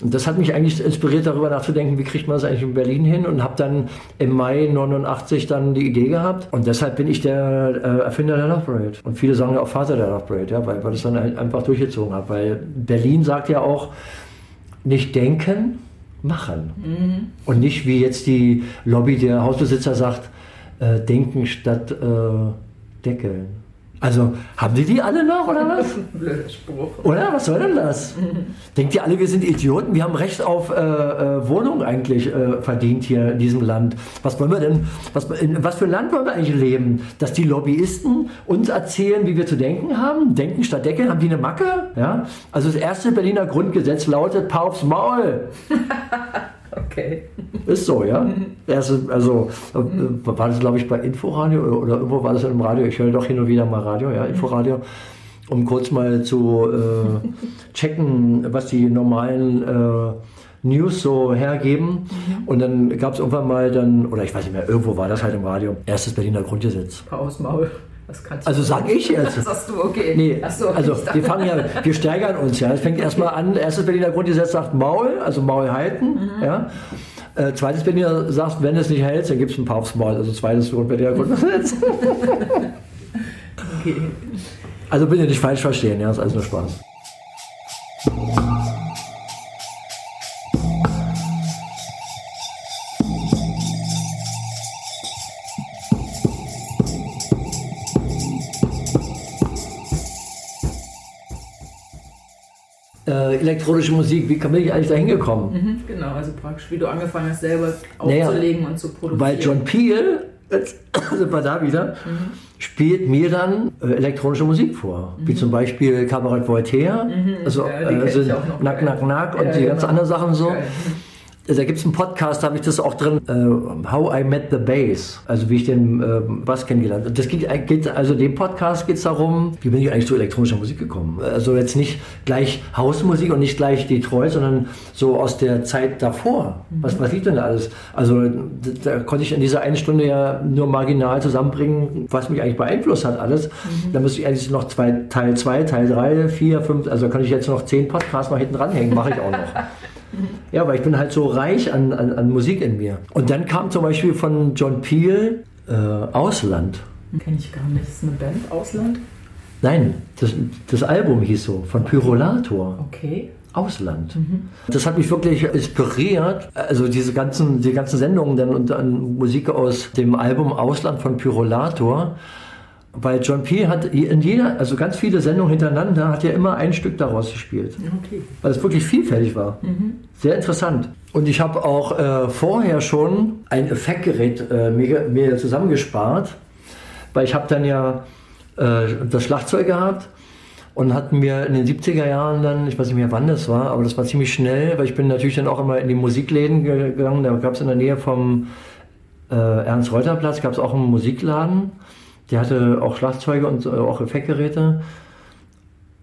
Speaker 2: Und das hat mich eigentlich inspiriert, darüber nachzudenken, wie kriegt man das eigentlich in Berlin hin und habe dann im Mai 89 dann die Idee gehabt und deshalb bin ich der äh, Erfinder der Love Parade. Und viele sagen ja auch Vater der Love Parade, ja, weil, weil ich das dann einfach durchgezogen habe. Weil Berlin sagt ja auch, nicht denken, machen. Und nicht wie jetzt die Lobby der Hausbesitzer sagt, äh, denken statt äh, deckeln. Also haben die die alle noch oder was?
Speaker 1: Blöder Spruch.
Speaker 2: Oder? Was soll denn das? Denkt ihr alle, wir sind Idioten? Wir haben Recht auf äh, äh, Wohnung eigentlich äh, verdient hier in diesem Land. Was wollen wir denn, was, in was für ein Land wollen wir eigentlich leben? Dass die Lobbyisten uns erzählen, wie wir zu denken haben? Denken statt deckeln? Haben die eine Macke? Ja? Also das erste Berliner Grundgesetz lautet, Pau aufs Maul.
Speaker 1: Okay.
Speaker 2: Ist so, ja. Erste, also äh, war das, glaube ich, bei Inforadio oder, oder irgendwo war das im Radio. Ich höre doch hin und wieder mal Radio, ja, Inforadio, um kurz mal zu äh, checken, was die normalen äh, News so hergeben. Und dann gab es irgendwann mal dann, oder ich weiß nicht mehr, irgendwo war das halt im Radio, erstes Berliner Grundgesetz.
Speaker 1: Paus Maul.
Speaker 2: Also sag ich jetzt.
Speaker 1: Das sagst du, okay.
Speaker 2: Nee,
Speaker 1: so,
Speaker 2: also wir fangen ja, wir steigern uns ja. Es fängt erstmal an, erstes Berliner Grundgesetz sagt Maul, also Maul halten,
Speaker 1: Mhm.
Speaker 2: ja. Äh, zweites Berliner sagt, wenn es nicht hält, dann gibt es ein paar aufs Maul, also zweites Berliner Grundgesetz.
Speaker 1: Okay.
Speaker 2: Also bitte nicht falsch verstehen, ja, ist alles nur Spaß. Elektronische Musik, wie bin ich eigentlich da hingekommen?
Speaker 1: Mhm, genau, also praktisch, wie du angefangen hast, selber
Speaker 2: Naja,
Speaker 1: aufzulegen und zu produzieren.
Speaker 2: Weil John Peel, jetzt sind wir da wieder, spielt mir dann äh, elektronische Musik vor. Wie zum Beispiel Cabaret Voltaire, also,
Speaker 1: Ja, kenn
Speaker 2: also. Nack, Nack, Nack und
Speaker 1: Ja,
Speaker 2: die ganz
Speaker 1: genau.
Speaker 2: anderen Sachen so.
Speaker 1: Geil.
Speaker 2: Da gibt es einen Podcast, da habe ich das auch drin, äh, How I Met the Bass, also wie ich den äh, Bass kennengelernt habe. Das geht, geht, also dem Podcast geht es darum, wie bin ich eigentlich zu elektronischer Musik gekommen. Also jetzt nicht gleich Hausmusik und nicht gleich Detroit, sondern so aus der Zeit davor. Mhm. Was, was liegt denn da alles? Also da, da, konnte ich in dieser einen Stunde ja nur marginal zusammenbringen, was mich eigentlich beeinflusst hat alles. Mhm. Da müsste ich eigentlich noch zwei, Teil 2, Teil 3, 4, 5, also kann ich jetzt noch zehn Podcasts mal hinten dranhängen, mache ich auch noch. Ja, weil ich bin halt so reich an, an, an Musik in mir. Und dann kam zum Beispiel von John Peel äh, Ausland.
Speaker 1: Kenne ich gar nicht. Ist eine Band Ausland?
Speaker 2: Nein, das, das Album hieß so, von Pyrolator.
Speaker 1: Okay.
Speaker 2: Ausland. Mhm. Das hat mich wirklich inspiriert. Also diese ganzen, die ganzen Sendungen dann und dann Musik aus dem Album Ausland von Pyrolator weil John P. hat in jeder, also ganz viele Sendungen hintereinander, hat ja immer ein Stück daraus gespielt. Okay. Weil es wirklich vielfältig war. Mhm. Sehr interessant. Und ich habe auch äh, vorher schon ein Effektgerät äh, mir, mir, zusammengespart, weil ich habe dann ja äh, das Schlagzeug gehabt und hatten mir in den 70er Jahren dann, ich weiß nicht mehr wann das war, aber das war ziemlich schnell, weil ich bin natürlich dann auch immer in die Musikläden gegangen, da gab es in der Nähe vom äh, Ernst-Reuter-Platz, gab es auch einen Musikladen der hatte auch Schlagzeuge und auch Effektgeräte.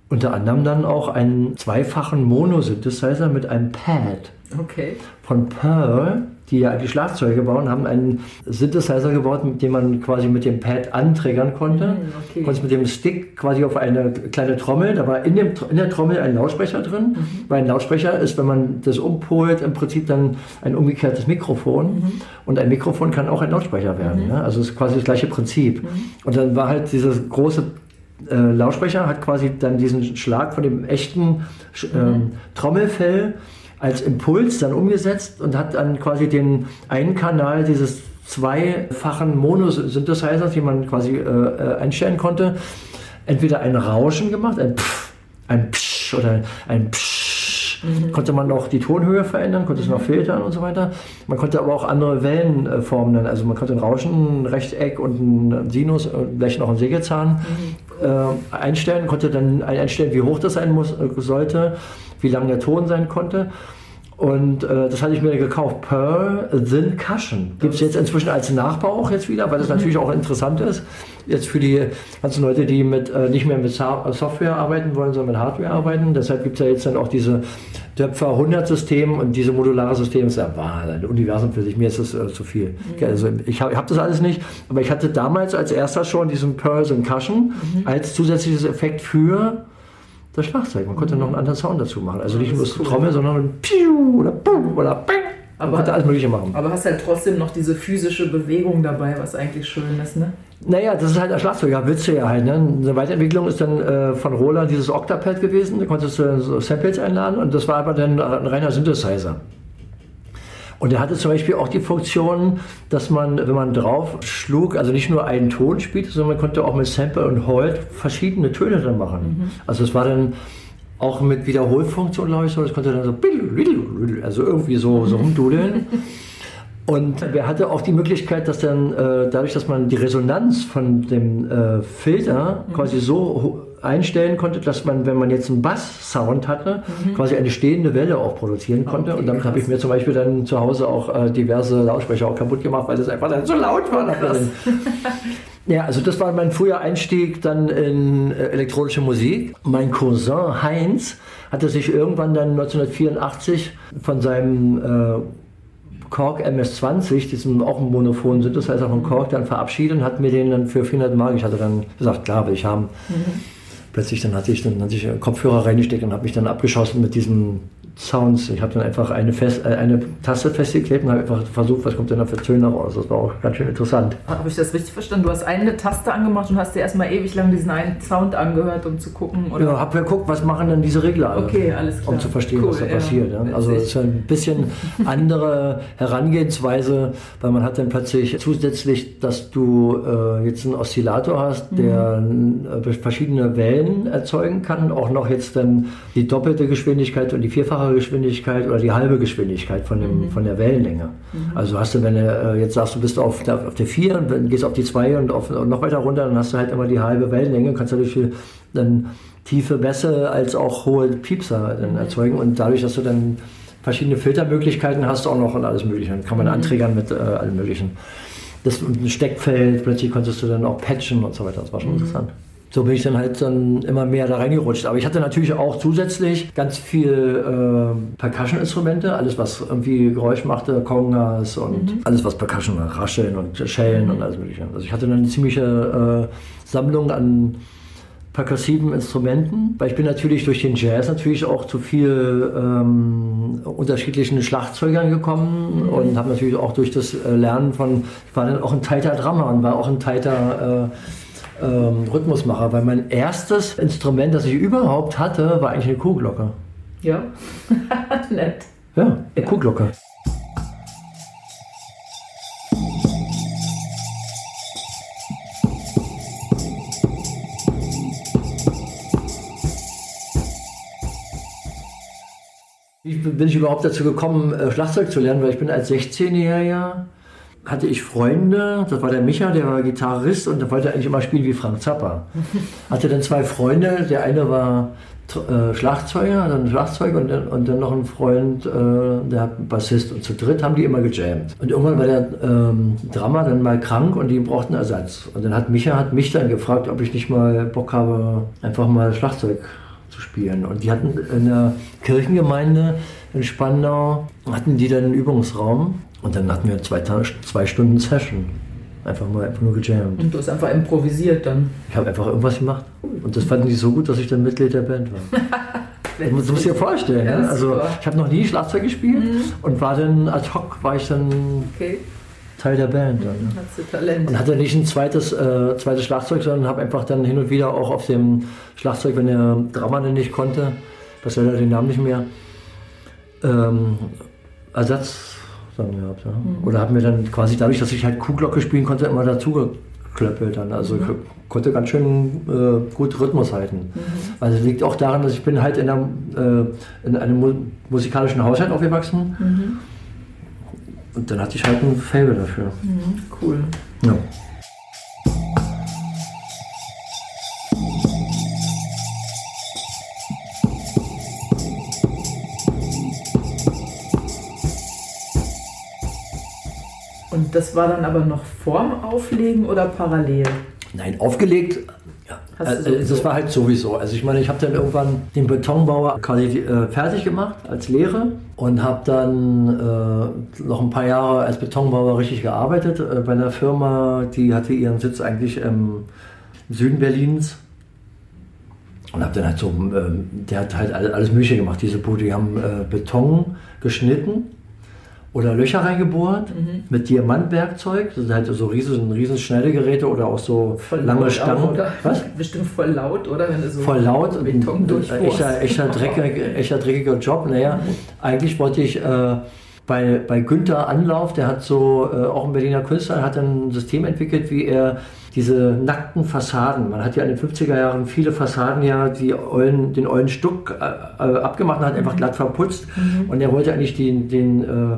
Speaker 2: Unter anderem dann auch einen zweifachen Mono-Synthesizer mit einem Pad.
Speaker 1: Okay.
Speaker 2: Von Pearl, die ja eigentlich Schlagzeuge bauen, haben einen Synthesizer gebaut, mit dem man quasi mit dem Pad anträgern konnte. Mm, okay. Konnte mit dem Stick quasi auf eine kleine Trommel, da war in, dem, in der Trommel ein Lautsprecher drin. Mhm. Weil ein Lautsprecher ist, wenn man das umpolt, im Prinzip dann ein umgekehrtes Mikrofon. Mhm. Und ein Mikrofon kann auch ein Lautsprecher werden. Mhm. Ne? Also es ist quasi das gleiche Prinzip. Mhm. Und dann war halt dieses große äh, Lautsprecher, hat quasi dann diesen Schlag von dem echten äh, Trommelfell als Impuls dann umgesetzt und hat dann quasi den einen Kanal dieses zweifachen Monosynthesizers, die man quasi äh, äh, einstellen konnte, entweder ein Rauschen gemacht, ein Pff, ein Psch oder ein Psch. Mhm. Konnte man noch die Tonhöhe verändern, konnte es noch filtern und so weiter. Man konnte aber auch andere Wellenformen dann, also man konnte ein Rauschen, ein Rechteck und ein Sinus, vielleicht noch ein Sägezahn mhm. äh, einstellen, konnte dann einstellen, wie hoch das sein muss, äh, sollte wie lang der Ton sein konnte. Und äh, das hatte ich mir gekauft. Pearl Thin Cushion. Gibt es jetzt inzwischen als Nachbau auch jetzt wieder, weil das mhm. natürlich auch interessant ist. Jetzt für die ganzen Leute, die mit, äh, nicht mehr mit Software arbeiten wollen, sondern mit Hardware arbeiten. Deshalb gibt es ja jetzt dann auch diese Döpfer 100 System und diese modulare Systeme. Das ist ja ein Universum für sich. Mir ist das äh, zu viel. Mhm. Also ich habe hab das alles nicht. Aber ich hatte damals als erster schon diesen Pearl Thin Cushion mhm. als zusätzliches Effekt für das Schlagzeug. Man konnte noch einen anderen Sound dazu machen. Also nicht nur das cool. Trommel, sondern Piu oder Bum oder Bang. Man aber, konnte alles Mögliche machen.
Speaker 1: Aber hast halt trotzdem noch diese physische Bewegung dabei, was eigentlich schön ist, ne?
Speaker 2: Naja, das ist halt ein Schlagzeug, ja, willst du ja halt. Ne? Eine Weiterentwicklung ist dann äh, von Roland dieses Octapad gewesen, da konntest du so Samples einladen und das war aber dann ein reiner Synthesizer. Und er hatte zum Beispiel auch die Funktion, dass man, wenn man drauf schlug, also nicht nur einen Ton spielte, sondern man konnte auch mit Sample und Hold verschiedene Töne dann machen. Mhm. Also es war dann auch mit Wiederholfunktion, glaube ich, so, das konnte dann so, also irgendwie so, so rumdudeln. Und er hatte auch die Möglichkeit, dass dann äh, dadurch, dass man die Resonanz von dem äh, Filter mhm. quasi so einstellen konnte, dass man, wenn man jetzt einen Bass-Sound hatte, mhm. quasi eine stehende Welle auch produzieren konnte. Okay, und damit habe ich mir zum Beispiel dann zu Hause auch äh, diverse Lautsprecher auch kaputt gemacht, weil das einfach dann so laut war. ja, also das war mein früher Einstieg dann in äh, elektronische Musik. Mein Cousin Heinz hatte sich irgendwann dann 1984 von seinem äh, Korg MS-20, diesem auch ein Monophon Synthesizer von Korg, dann verabschiedet und hat mir den dann für 400 Mark, ich hatte dann gesagt, klar will ich haben. Mhm plötzlich dann hatte ich dann hatte ich Kopfhörer reingesteckt und habe mich dann abgeschossen mit diesem Sounds. Ich habe dann einfach eine, Fest, äh, eine Taste festgeklebt und habe einfach versucht, was kommt denn da für Töne raus. Das war auch ganz schön interessant.
Speaker 1: Habe ich das richtig verstanden? Du hast eine Taste angemacht und hast dir erstmal ewig lang diesen einen Sound angehört, um zu gucken?
Speaker 2: Oder? Ja, habe geguckt, was machen denn diese Regler alle?
Speaker 1: Okay, alles klar.
Speaker 2: Um zu verstehen, cool, was da ja. passiert. Ja. Also es ist ein bisschen andere Herangehensweise, weil man hat dann plötzlich zusätzlich, dass du äh, jetzt einen Oszillator hast, der mhm. äh, verschiedene Wellen erzeugen kann, auch noch jetzt dann die doppelte Geschwindigkeit und die vierfache vierfache Geschwindigkeit oder die halbe Geschwindigkeit von, dem, mhm. von der Wellenlänge. Mhm. Also hast du, wenn du äh, jetzt sagst, du bist auf der, auf der 4 und dann gehst auf die 2 und, auf, und noch weiter runter, dann hast du halt immer die halbe Wellenlänge, kannst dadurch dann tiefe Bässe als auch hohe Piepser dann mhm. erzeugen und dadurch, dass du dann verschiedene Filtermöglichkeiten hast auch noch und alles Mögliche. Dann kann man mhm. anträgern mit äh, allem Möglichen. Das ein Steckfeld, plötzlich konntest du dann auch patchen und so weiter. Das war schon mhm. interessant so bin ich dann halt dann immer mehr da reingerutscht. Aber ich hatte natürlich auch zusätzlich ganz viel äh, Percussion-Instrumente, alles was irgendwie Geräusch machte, Kongas und mhm. alles was Percussion war, Rascheln und Schellen mhm. und alles mögliche. Also ich hatte dann eine ziemliche äh, Sammlung an perkussiven Instrumenten, weil ich bin natürlich durch den Jazz natürlich auch zu viel ähm, unterschiedlichen Schlagzeugern gekommen mhm. und habe natürlich auch durch das äh, Lernen von, ich war dann auch ein tighter Drummer und war auch ein tighter äh, ähm, Rhythmusmacher, weil mein erstes Instrument, das ich überhaupt hatte, war eigentlich eine Kuhglocke.
Speaker 1: Ja, nett.
Speaker 2: Ja, eine ja. Kuhglocke. Wie bin ich überhaupt dazu gekommen, äh, Schlagzeug zu lernen? Weil ich bin als 16-Jähriger hatte ich Freunde, das war der Micha, der war Gitarrist und der wollte eigentlich immer spielen wie Frank Zappa. Hatte dann zwei Freunde, der eine war äh, Schlagzeuger, dann Schlagzeug und, und dann noch ein Freund, äh, der Bassist. Und zu dritt haben die immer gejammt. Und irgendwann war der ähm, Drummer dann mal krank und die brauchten Ersatz. Und dann hat Micha hat mich dann gefragt, ob ich nicht mal Bock habe, einfach mal Schlagzeug zu spielen. Und die hatten in der Kirchengemeinde in Spandau, hatten die dann einen Übungsraum und dann hatten wir zwei, zwei Stunden Session. Einfach mal einfach nur gejammt.
Speaker 1: Und du hast einfach improvisiert dann?
Speaker 2: Ich habe einfach irgendwas gemacht. Und das fanden die so gut, dass ich dann Mitglied der Band war. das musst du dir vorstellen. Ja? Also ich habe noch nie Schlagzeug gespielt mhm. und war dann ad hoc, war ich dann okay. Teil der Band. Dann, ne? Hast du Talent. Und hatte nicht ein zweites, äh, zweites Schlagzeug, sondern habe einfach dann hin und wieder auch auf dem Schlagzeug, wenn der Drama nicht konnte, was leider den Namen nicht mehr, ähm, Ersatz dann gehabt. Ja. Mhm. Oder habe mir dann quasi dadurch, dass ich halt Kuhglocke spielen konnte, immer dazu geklöppelt dann. Also mhm. ich konnte ganz schön äh, gut Rhythmus halten. Mhm. Also liegt auch daran, dass ich bin halt in, einer, äh, in einem mu musikalischen Haushalt aufgewachsen. Mhm. Und dann hatte ich halt ein Fable dafür.
Speaker 1: Mhm. Cool.
Speaker 2: Ja.
Speaker 1: Das war dann aber noch vorm Auflegen oder parallel?
Speaker 2: Nein, aufgelegt. Ja. Also, das war halt sowieso. Also ich meine, ich habe dann irgendwann den Betonbauer quasi äh, fertig gemacht als Lehre und habe dann äh, noch ein paar Jahre als Betonbauer richtig gearbeitet äh, bei einer Firma, die hatte ihren Sitz eigentlich im Süden Berlins und habe dann halt so, ähm, der hat halt alles Mögliche gemacht, diese Bude. Die haben äh, Beton geschnitten oder Löcher reingebohrt mhm. mit Diamantwerkzeug. Das sind halt so riesen, riesen Schneidegeräte oder auch so voll lange Stangen.
Speaker 1: Was? Bestimmt voll laut, oder? Wenn
Speaker 2: du so voll laut. Beton echter, echter, dreckiger, echter dreckiger Job. Naja, mhm. eigentlich wollte ich äh, bei, bei Günther Anlauf, der hat so, äh, auch ein Berliner Künstler, hat ein System entwickelt, wie er diese nackten Fassaden, man hat ja in den 50er Jahren viele Fassaden ja die Eulen, den ollen Stuck äh, äh, abgemacht und hat einfach mhm. glatt verputzt. Mhm. Und er wollte eigentlich den, den äh,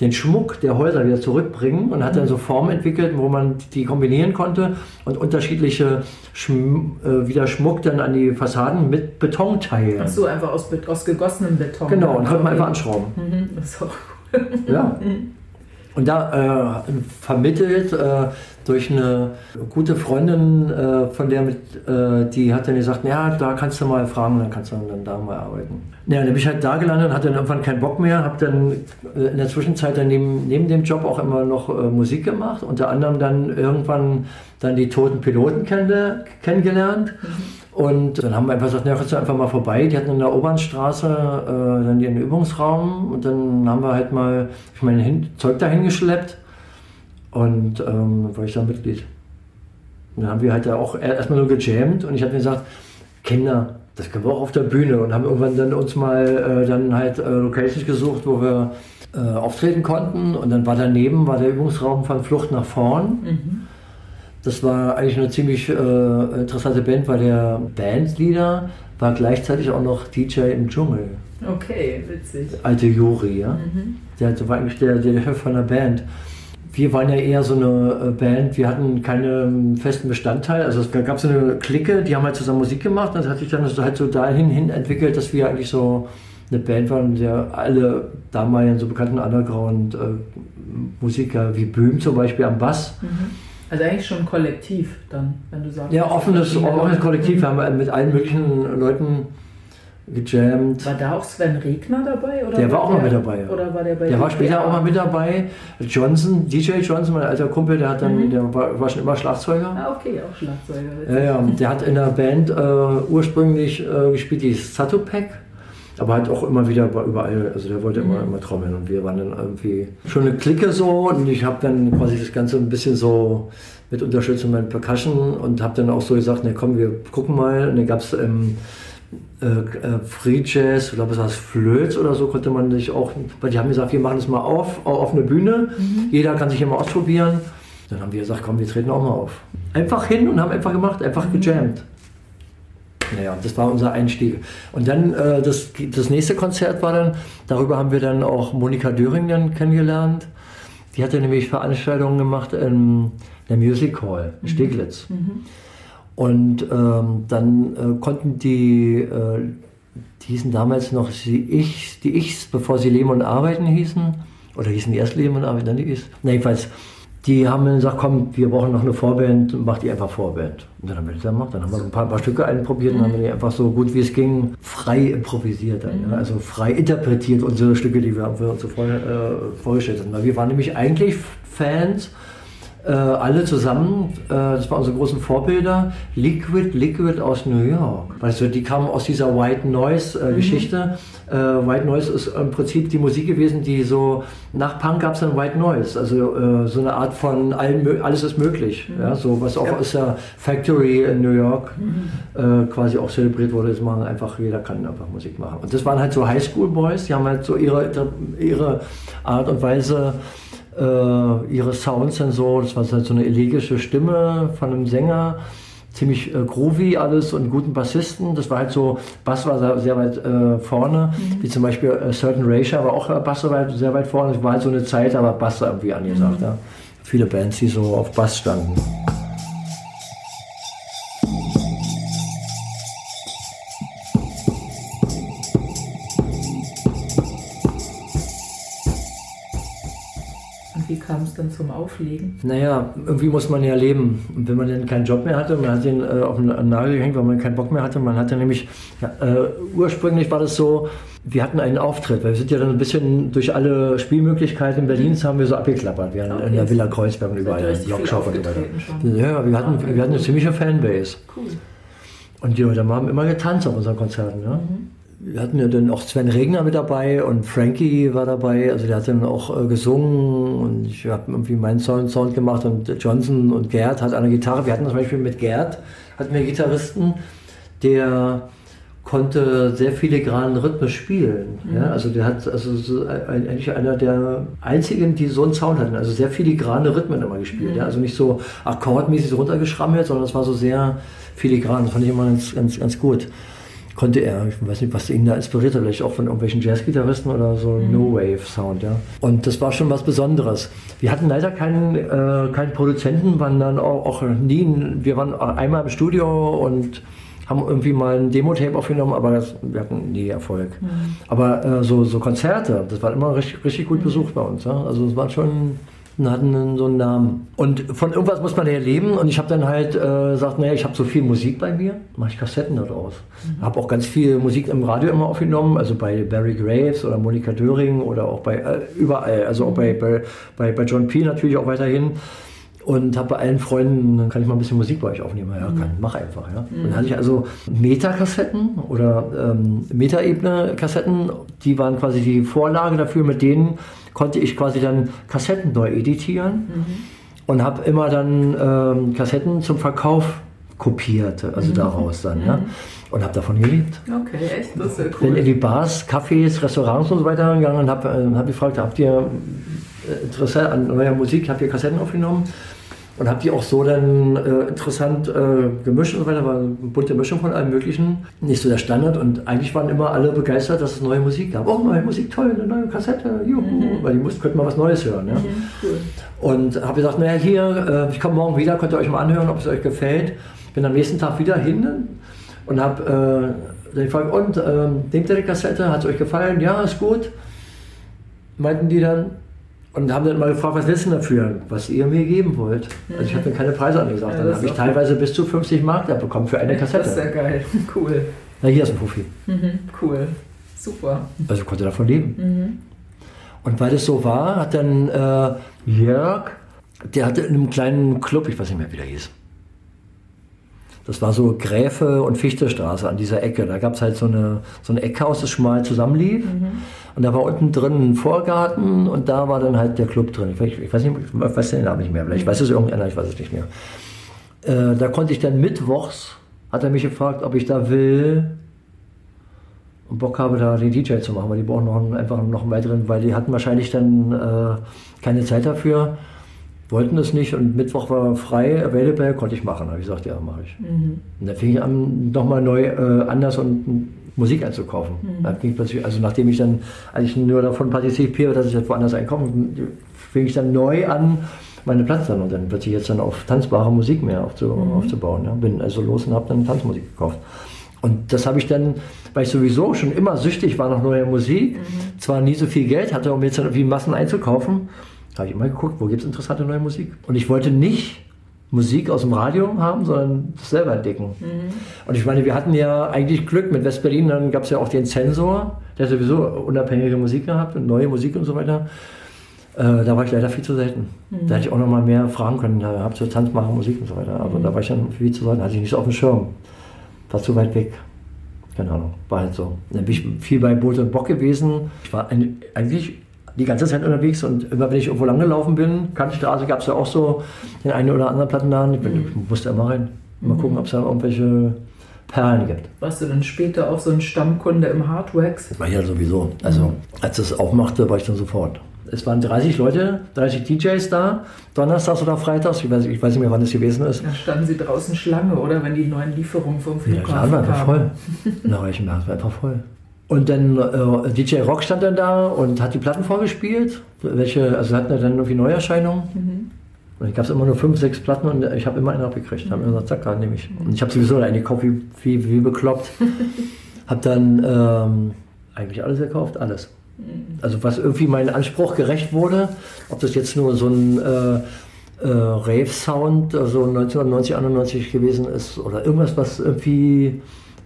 Speaker 2: den Schmuck der Häuser wieder zurückbringen und hat dann so Formen entwickelt, wo man die kombinieren konnte und unterschiedliche Schm äh, wieder Schmuck dann an die Fassaden mit Beton teilen.
Speaker 1: Ach so, einfach aus, aus gegossenem Beton.
Speaker 2: Genau, und konnte man einfach anschrauben. Mhm, das ist auch. Ja. Und da äh, vermittelt äh, durch eine gute Freundin äh, von der mit, äh, die hat dann gesagt, ja, da kannst du mal fragen, dann kannst du dann da mal arbeiten. Ja, dann bin ich halt da gelandet, hatte dann irgendwann keinen Bock mehr, habe dann äh, in der Zwischenzeit dann neben, neben dem Job auch immer noch äh, Musik gemacht, unter anderem dann irgendwann dann die Toten Piloten kenn kennengelernt. Mhm. Und dann haben wir einfach gesagt, na, kannst du einfach mal vorbei. Die hatten in der Obernstraße äh, dann ihren Übungsraum und dann haben wir halt mal, ich mein hin, Zeug dahin geschleppt und ähm, war ich dann Mitglied. Und dann haben wir halt auch erstmal nur gejammt und ich habe mir gesagt, Kinder, das können wir auch auf der Bühne und haben irgendwann dann uns mal äh, dann halt äh, Locations gesucht, wo wir äh, auftreten konnten und dann war daneben war der Übungsraum von Flucht nach vorn. Mhm. Das war eigentlich eine ziemlich äh, interessante Band, weil der Bandleader war gleichzeitig auch noch DJ im Dschungel.
Speaker 1: Okay, witzig.
Speaker 2: Alte Juri, ja. Mhm. Der war eigentlich der, der Chef von der Band wir waren ja eher so eine äh, Band, wir hatten keinen festen Bestandteil. Also es gab so eine Clique, die haben halt zusammen Musik gemacht und das hat sich dann halt so dahin hin entwickelt, dass wir eigentlich so eine Band war, in der alle damaligen so bekannten Underground-Musiker wie Böhm zum Beispiel am Bass.
Speaker 1: Mhm. Also eigentlich schon kollektiv dann, wenn du sagst.
Speaker 2: Ja, offenes, offenes Kollektiv. Wir haben mit allen möglichen Leuten gejammt.
Speaker 1: War da auch Sven Regner dabei?
Speaker 2: Oder der war auch mal mit dabei. Ja.
Speaker 1: Oder war der bei
Speaker 2: Der war später auch mal mit dabei. Johnson, DJ Johnson, mein alter Kumpel, der hat dann, mhm. der war, war, schon immer Schlagzeuger.
Speaker 1: Ah, okay, auch Schlagzeuger.
Speaker 2: Ja, ja. Der hat in der Band äh, ursprünglich äh, gespielt, die Satopek. Aber halt auch immer wieder überall, also der wollte immer, mhm. immer trommeln und wir waren dann irgendwie schon eine Clique so und ich habe dann quasi das Ganze ein bisschen so mit Unterstützung meiner Percussion und habe dann auch so gesagt, ne komm, wir gucken mal und dann gab es ähm, äh, äh, Free Jazz, ich glaube es war Flöz oder so, konnte man sich auch, weil die haben gesagt, wir machen das mal auf, auf eine Bühne, mhm. jeder kann sich immer ausprobieren. Dann haben wir gesagt, komm, wir treten auch mal auf. Einfach hin und haben einfach gemacht, einfach gejammt. Naja, das war unser Einstieg. Und dann äh, das, das nächste Konzert war dann, darüber haben wir dann auch Monika Döring dann kennengelernt. Die hatte nämlich Veranstaltungen gemacht in der Music Hall in mhm. Steglitz. Mhm. Und ähm, dann äh, konnten die, äh, die hießen damals noch die Ichs, die Ichs, bevor sie Leben und Arbeiten hießen, oder hießen die erst Leben und Arbeiten, dann die Ichs. Na, jedenfalls, die haben dann gesagt, komm, wir brauchen noch eine Vorband, mach die einfach Vorband. Und dann haben wir das gemacht. Dann haben wir ein paar, ein paar Stücke einprobiert und haben die einfach so gut wie es ging frei improvisiert, dann, ja? also frei interpretiert unsere Stücke, die wir, uns so vor, äh, vorgestellt haben. Weil wir waren nämlich eigentlich Fans äh, alle zusammen, äh, das waren unsere großen Vorbilder, Liquid, Liquid aus New York. Weißt du, die kamen aus dieser White Noise äh, mhm. Geschichte. Äh, White Noise ist im Prinzip die Musik gewesen, die so, nach Punk gab es dann White Noise, also äh, so eine Art von allen, alles ist möglich. Mhm. Ja, so was auch ja. aus der Factory in New York mhm. Äh, quasi auch zelebriert wurde, ist man einfach, jeder kann einfach Musik machen. Und das waren halt so Highschool Boys, die haben halt so ihre, ihre Art und Weise, ihre Sounds sind so, das war halt so eine elegische Stimme von einem Sänger, ziemlich äh, groovy alles und guten Bassisten. Das war halt so, Bass war sehr, weit äh, vorne, mhm. wie zum Beispiel äh, Certain Ratio war auch äh, Bass so weit, sehr weit vorne. Es war halt so eine Zeit, aber Bass irgendwie angesagt. Mhm. Ja. Viele Bands, die so auf Bass standen.
Speaker 1: Dann zum Auflegen?
Speaker 2: Naja, irgendwie muss man ja leben. Und wenn man dann keinen Job mehr hatte, man hat ihn äh, auf den Nagel gehängt, weil man keinen Bock mehr hatte. Man hatte nämlich, ja, äh, ursprünglich war das so, wir hatten einen Auftritt, weil wir sind ja dann ein bisschen durch alle Spielmöglichkeiten in Berlin haben wir so abgeklappert. Wir waren okay. in der Villa Kreuzberg und überall, in Lockshop und überall. Ja, wir hatten, wir hatten eine ziemliche Fanbase. Cool. Und die Leute haben immer getanzt auf unseren Konzerten. Ja? Mhm wir hatten ja dann auch Sven Regner mit dabei und Frankie war dabei. Also der hat dann auch äh, gesungen und ich habe irgendwie meinen Sound, Sound gemacht und Johnson und Gerd hat eine Gitarre. Wir hatten zum Beispiel mit Gerd, hatten wir einen Gitarristen, der konnte sehr filigranen Rhythmus spielen. Mhm. Ja, also der hat also so eigentlich einer der einzigen, die so einen Sound hatten. Also sehr filigrane Rhythmen immer gespielt. Mhm. Ja, also nicht so akkordmäßig so runtergeschrammelt, sondern es war so sehr filigran. Das fand ich immer ganz, ganz, ganz gut konnte er, ich weiß nicht, was ihn da inspiriert hat, vielleicht auch von irgendwelchen Jazzgitarristen oder so mhm. No Wave Sound, ja. Und das war schon was Besonderes. Wir hatten leider keinen, äh, keinen Produzenten, waren dann auch, auch nie, wir waren einmal im Studio und haben irgendwie mal ein Demo-Tape aufgenommen, aber das, wir hatten nie Erfolg. Mhm. Aber äh, so, so Konzerte, das war immer richtig, richtig gut besucht bei uns. Ja? Also es war schon und hatten so einen Namen. Und von irgendwas muss man ja leben. Und ich habe dann halt äh, gesagt, naja, ich habe so viel Musik bei mir, mache ich Kassetten daraus. Mhm. Habe auch ganz viel Musik im Radio immer aufgenommen, also bei Barry Graves oder Monika Döring oder auch bei äh, überall, also auch bei, bei, bei, bei John P. natürlich auch weiterhin und habe bei allen Freunden, dann kann ich mal ein bisschen Musik bei euch aufnehmen. Ja, kann, mach einfach. Ja. Mhm. Und dann hatte ich also Metakassetten oder ähm, Metaebene-Kassetten, die waren quasi die Vorlage dafür, mit denen konnte ich quasi dann Kassetten neu editieren mhm. und habe immer dann ähm, Kassetten zum Verkauf kopiert, also mhm. daraus dann. Ja. Mhm. Und habe davon gelebt.
Speaker 1: Okay, echt? Das ist ja cool.
Speaker 2: Bin in die Bars, Cafés, Restaurants und so weiter gegangen und habe äh, hab gefragt, habt ihr Interesse an neuer Musik, habt ihr Kassetten aufgenommen? Und habe die auch so dann äh, interessant äh, gemischt und so weiter. War eine bunte Mischung von allem Möglichen. Nicht so der Standard und eigentlich waren immer alle begeistert, dass es neue Musik gab. Oh, neue Musik, toll, eine neue Kassette, juhu. Mhm. Weil die mussten, könnten mal was Neues hören. Ja? Mhm, cool. Und habe gesagt, naja, hier, äh, ich komme morgen wieder, könnt ihr euch mal anhören, ob es euch gefällt. Bin am nächsten Tag wieder hin und habe dann frage und, ähm, nehmt ihr die Kassette? Hat es euch gefallen? Ja, ist gut. Meinten die dann. Und haben dann mal gefragt, was willst du dafür, was ihr mir geben wollt. Also ich habe mir keine Preise angesagt.
Speaker 1: Ja,
Speaker 2: dann habe ich teilweise bis zu 50 Mark da bekommen für eine Kassette.
Speaker 1: Das ist ja geil. Cool.
Speaker 2: Na, hier ist ein Profi.
Speaker 1: Mhm, cool. Super.
Speaker 2: Also konnte davon leben.
Speaker 1: Mhm.
Speaker 2: Und weil das so war, hat dann äh, Jörg, der hatte in einem kleinen Club, ich weiß nicht mehr, wie der hieß. Das war so Gräfe und Fichtestraße an dieser Ecke. Da gab es halt so eine, so ein Eckhaus, das schmal zusammenlief. Und da war unten drin ein Vorgarten und da war dann halt der Club drin. Ich, weiß- ich weiß nicht, ich weiß den Namen nicht mehr. Vielleicht weiß es irgendeiner, ich weiß es nicht mehr. Äh, da konnte ich dann mittwochs, hat er mich gefragt, ob ich da will und Bock habe, da den DJ zu machen, weil die brauchen noch einen, einfach noch einen weiteren, weil die hatten wahrscheinlich dann äh, keine Zeit dafür, wollten es nicht und Mittwoch war frei, available, konnte ich machen. Habe ich gesagt, ja, mache ich. Und dann fing ich an, nochmal neu äh, anders und Musik einzukaufen. Da ging ich plötzlich, also nachdem ich dann eigentlich nur davon partizipiere, dass ich jetzt woanders einkaufe, fing ich dann neu an, meine Platz dann und dann plötzlich jetzt dann auf tanzbare Musik mehr aufzu, aufzubauen. Ja. Bin also los und habe dann Tanzmusik gekauft. Und das habe ich dann, weil ich sowieso schon immer süchtig war nach neuer Musik, zwar nie so viel Geld hatte, um jetzt dann irgendwie Massen einzukaufen, habe ich immer geguckt, wo gibt es interessante neue Musik. Und ich wollte nicht Musik aus dem Radio haben, sondern selber entdecken. Und ich meine, wir hatten ja eigentlich Glück mit West-Berlin, dann gab es ja auch den Zensor, der sowieso unabhängige Musik gehabt und neue Musik und so weiter. Äh, da war ich leider viel zu selten. Da hätte ich auch noch mal mehr fragen können. Da habt ihr Tanzmacher, Musik und so weiter. Aber da war ich dann viel zu selten, hatte ich nicht so auf dem Schirm. War zu weit weg. Keine Ahnung, war halt so. Dann bin ich viel bei Boot und Bock gewesen. Ich war ein- eigentlich die ganze Zeit unterwegs und immer wenn ich irgendwo lang gelaufen bin, Kantstraße gab es ja auch so den einen oder anderen Plattenladen. Ich, bin, ich musste immer rein. Mal gucken, ob es da irgendwelche Perlen gibt.
Speaker 1: Warst du dann später auch so ein Stammkunde im Hardwax?
Speaker 2: War ja sowieso. Also, als es aufmachte, war ich dann sofort. Es waren 30 Leute, 30 DJs da, donnerstags oder freitags, ich weiß, ich weiß nicht mehr, wann das gewesen ist.
Speaker 1: Da standen sie draußen Schlange, oder? Wenn die neuen Lieferungen vom
Speaker 2: Ja,
Speaker 1: Flughafen
Speaker 2: klar, war einfach
Speaker 1: kamen.
Speaker 2: voll. Na, Reichenberg war einfach voll. Und dann äh, DJ Rock stand dann da und hat die Platten vorgespielt. Welche, also hatten wir dann irgendwie Neuerscheinungen. Und ich gab es immer nur fünf, sechs Platten und ich habe immer eine abgekriegt. Haben mir gesagt, zack, gerade nehme ich. Und ich habe sowieso eine gekauft, wie, wie, wie bekloppt. habe dann ähm, eigentlich alles gekauft, alles. Also was irgendwie meinem Anspruch gerecht wurde, ob das jetzt nur so ein äh, äh, Rave-Sound, also 1990, 91 gewesen ist oder irgendwas, was irgendwie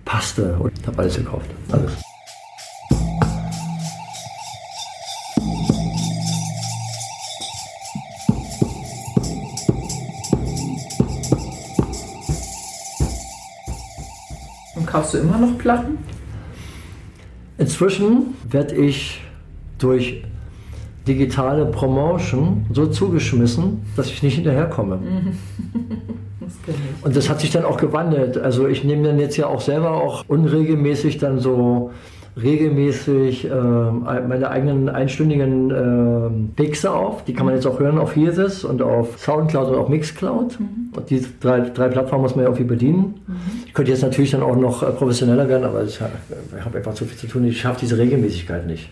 Speaker 2: passte. Und ich habe alles gekauft, alles.
Speaker 1: Kaufst du immer noch Platten?
Speaker 2: Inzwischen werde ich durch digitale Promotion so zugeschmissen, dass ich nicht hinterherkomme.
Speaker 1: Das kenn ich.
Speaker 2: Und das hat sich dann auch gewandelt. Also ich nehme dann jetzt ja auch selber auch unregelmäßig dann so regelmäßig ähm, meine eigenen einstündigen ähm, Mixe auf. Die kann man jetzt auch hören auf Hearthis und auf Soundcloud und auf Mixcloud. Und die drei, drei Plattformen muss man ja irgendwie bedienen. Ich könnte jetzt natürlich dann auch noch äh, professioneller werden, aber ich, ha- ich habe einfach zu viel zu tun. Ich schaffe diese Regelmäßigkeit nicht.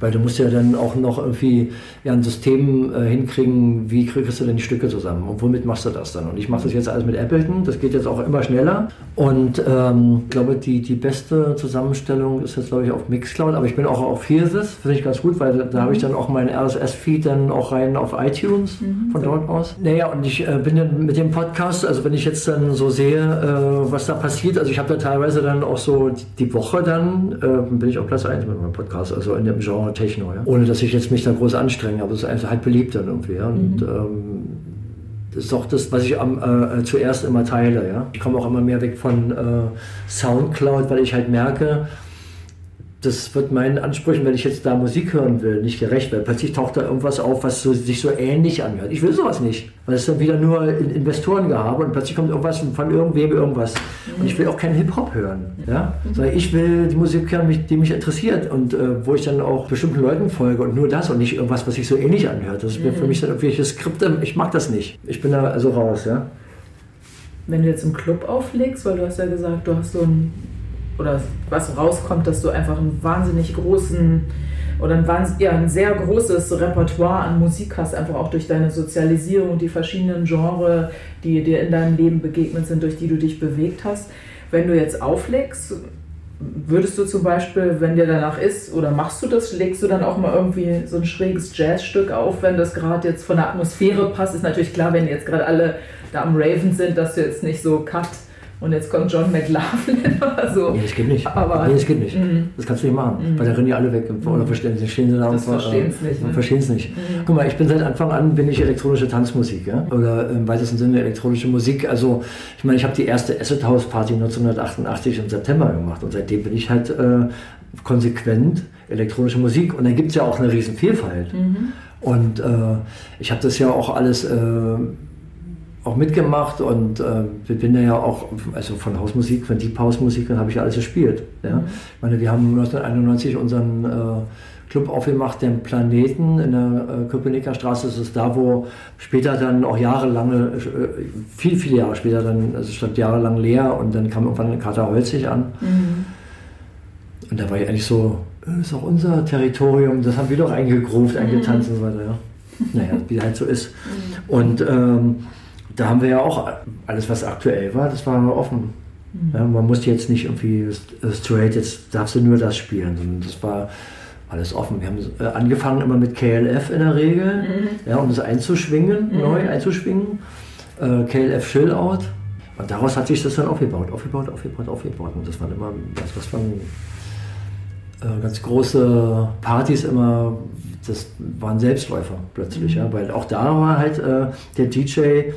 Speaker 2: Weil du musst ja dann auch noch irgendwie ja, ein System äh, hinkriegen, wie kriegst du denn die Stücke zusammen und womit machst du das dann? Und ich mache das jetzt alles mit Ableton, das geht jetzt auch immer schneller. Und ähm, ich glaube, die, die beste Zusammenstellung ist jetzt, glaube ich, auf Mixcloud, aber ich bin auch auf Hearthis, finde ich ganz gut, weil da, da habe ich dann auch meinen RSS-Feed dann auch rein auf iTunes von dort aus. Naja, und ich äh, bin dann mit dem Podcast, also wenn ich jetzt dann so sehe, äh, was da passiert, also ich habe da teilweise dann auch so die Woche dann, äh, bin ich auf Platz 1 mit meinem Podcast, also in dem Genre Techno, ja. ohne dass ich jetzt mich da groß anstrenge, aber es ist einfach halt beliebt dann irgendwie. Ja. Und, ähm, das ist doch das, was ich am, äh, zuerst immer teile. Ja? Ich komme auch immer mehr weg von äh, Soundcloud, weil ich halt merke, das wird meinen Ansprüchen, wenn ich jetzt da Musik hören will, nicht gerecht, weil plötzlich taucht da irgendwas auf, was so, sich so ähnlich anhört. Ich will sowas nicht, weil es dann wieder nur in Investorengehabe und plötzlich kommt irgendwas von irgendwem irgendwas. Und ich will auch keinen Hip-Hop hören, ja? sondern ich will die Musik hören, die mich interessiert und äh, wo ich dann auch bestimmten Leuten folge und nur das und nicht irgendwas, was sich so ähnlich anhört. Das ist mir für mich dann irgendwelche Skripte, ich mag das nicht. Ich bin da also raus, ja.
Speaker 1: Wenn du jetzt im Club auflegst, weil du hast ja gesagt, du hast so ein, oder was rauskommt, dass du einfach einen wahnsinnig großen oder ein, ja, ein sehr großes Repertoire an Musik hast, einfach auch durch deine Sozialisierung die verschiedenen Genres, die dir in deinem Leben begegnet sind, durch die du dich bewegt hast. Wenn du jetzt auflegst, würdest du zum Beispiel, wenn dir danach ist, oder machst du das, legst du dann auch mal irgendwie so ein schräges Jazzstück auf, wenn das gerade jetzt von der Atmosphäre passt? Ist natürlich klar, wenn jetzt gerade alle da am Raven sind, dass du jetzt nicht so cut und jetzt kommt John McLaughlin oder so.
Speaker 2: Nee, das geht nicht.
Speaker 1: Aber,
Speaker 2: nee, das geht nicht. Mm. Das kannst du nicht machen. Mm. Weil da rennen die alle weg. Oder verstehen sie, stehen da
Speaker 1: und verstehen es nicht.
Speaker 2: Ne? Verstehen es nicht. Mm. Guck mal, ich bin seit Anfang an bin ich elektronische Tanzmusik, ja? oder im weitesten Sinne elektronische Musik. Also ich meine, ich habe die erste Acid House Party 1988 im September gemacht und seitdem bin ich halt äh, konsequent elektronische Musik. Und dann gibt es ja auch eine riesen Vielfalt. -hmm. Und äh, ich habe das ja auch alles äh, auch mitgemacht und äh, bin ja auch, also von Hausmusik, von Deep House Musik, habe ich alles gespielt. Ja? Mhm. Ich meine, wir haben 1991 unseren äh, Club aufgemacht, den Planeten in der äh, Köpenicker Straße. Das ist da, wo später dann auch jahrelange, äh, viel, viele Jahre später dann, also stand jahrelang leer und dann kam irgendwann Kater Holzig an. Mhm. Und da war ich eigentlich so, das äh, ist auch unser Territorium, das haben wir doch eingegruft, eingetanzt mhm. und so weiter. Ja. Naja, wie halt so ist. Mhm. Und ähm, da haben wir ja auch alles, was aktuell war, das war offen. Mhm. Ja, man musste jetzt nicht irgendwie straight, jetzt darfst du nur das spielen, sondern das war alles offen. Wir haben äh, angefangen immer mit KLF in der Regel, mhm. ja, um das einzuschwingen, mhm. neu einzuschwingen. Äh, KLF Chillout. Und daraus hat sich das dann aufgebaut, aufgebaut, aufgebaut, aufgebaut. Und das waren immer, das, was waren äh, ganz große Partys immer, das waren Selbstläufer plötzlich, mhm. ja, weil auch da war halt äh, der DJ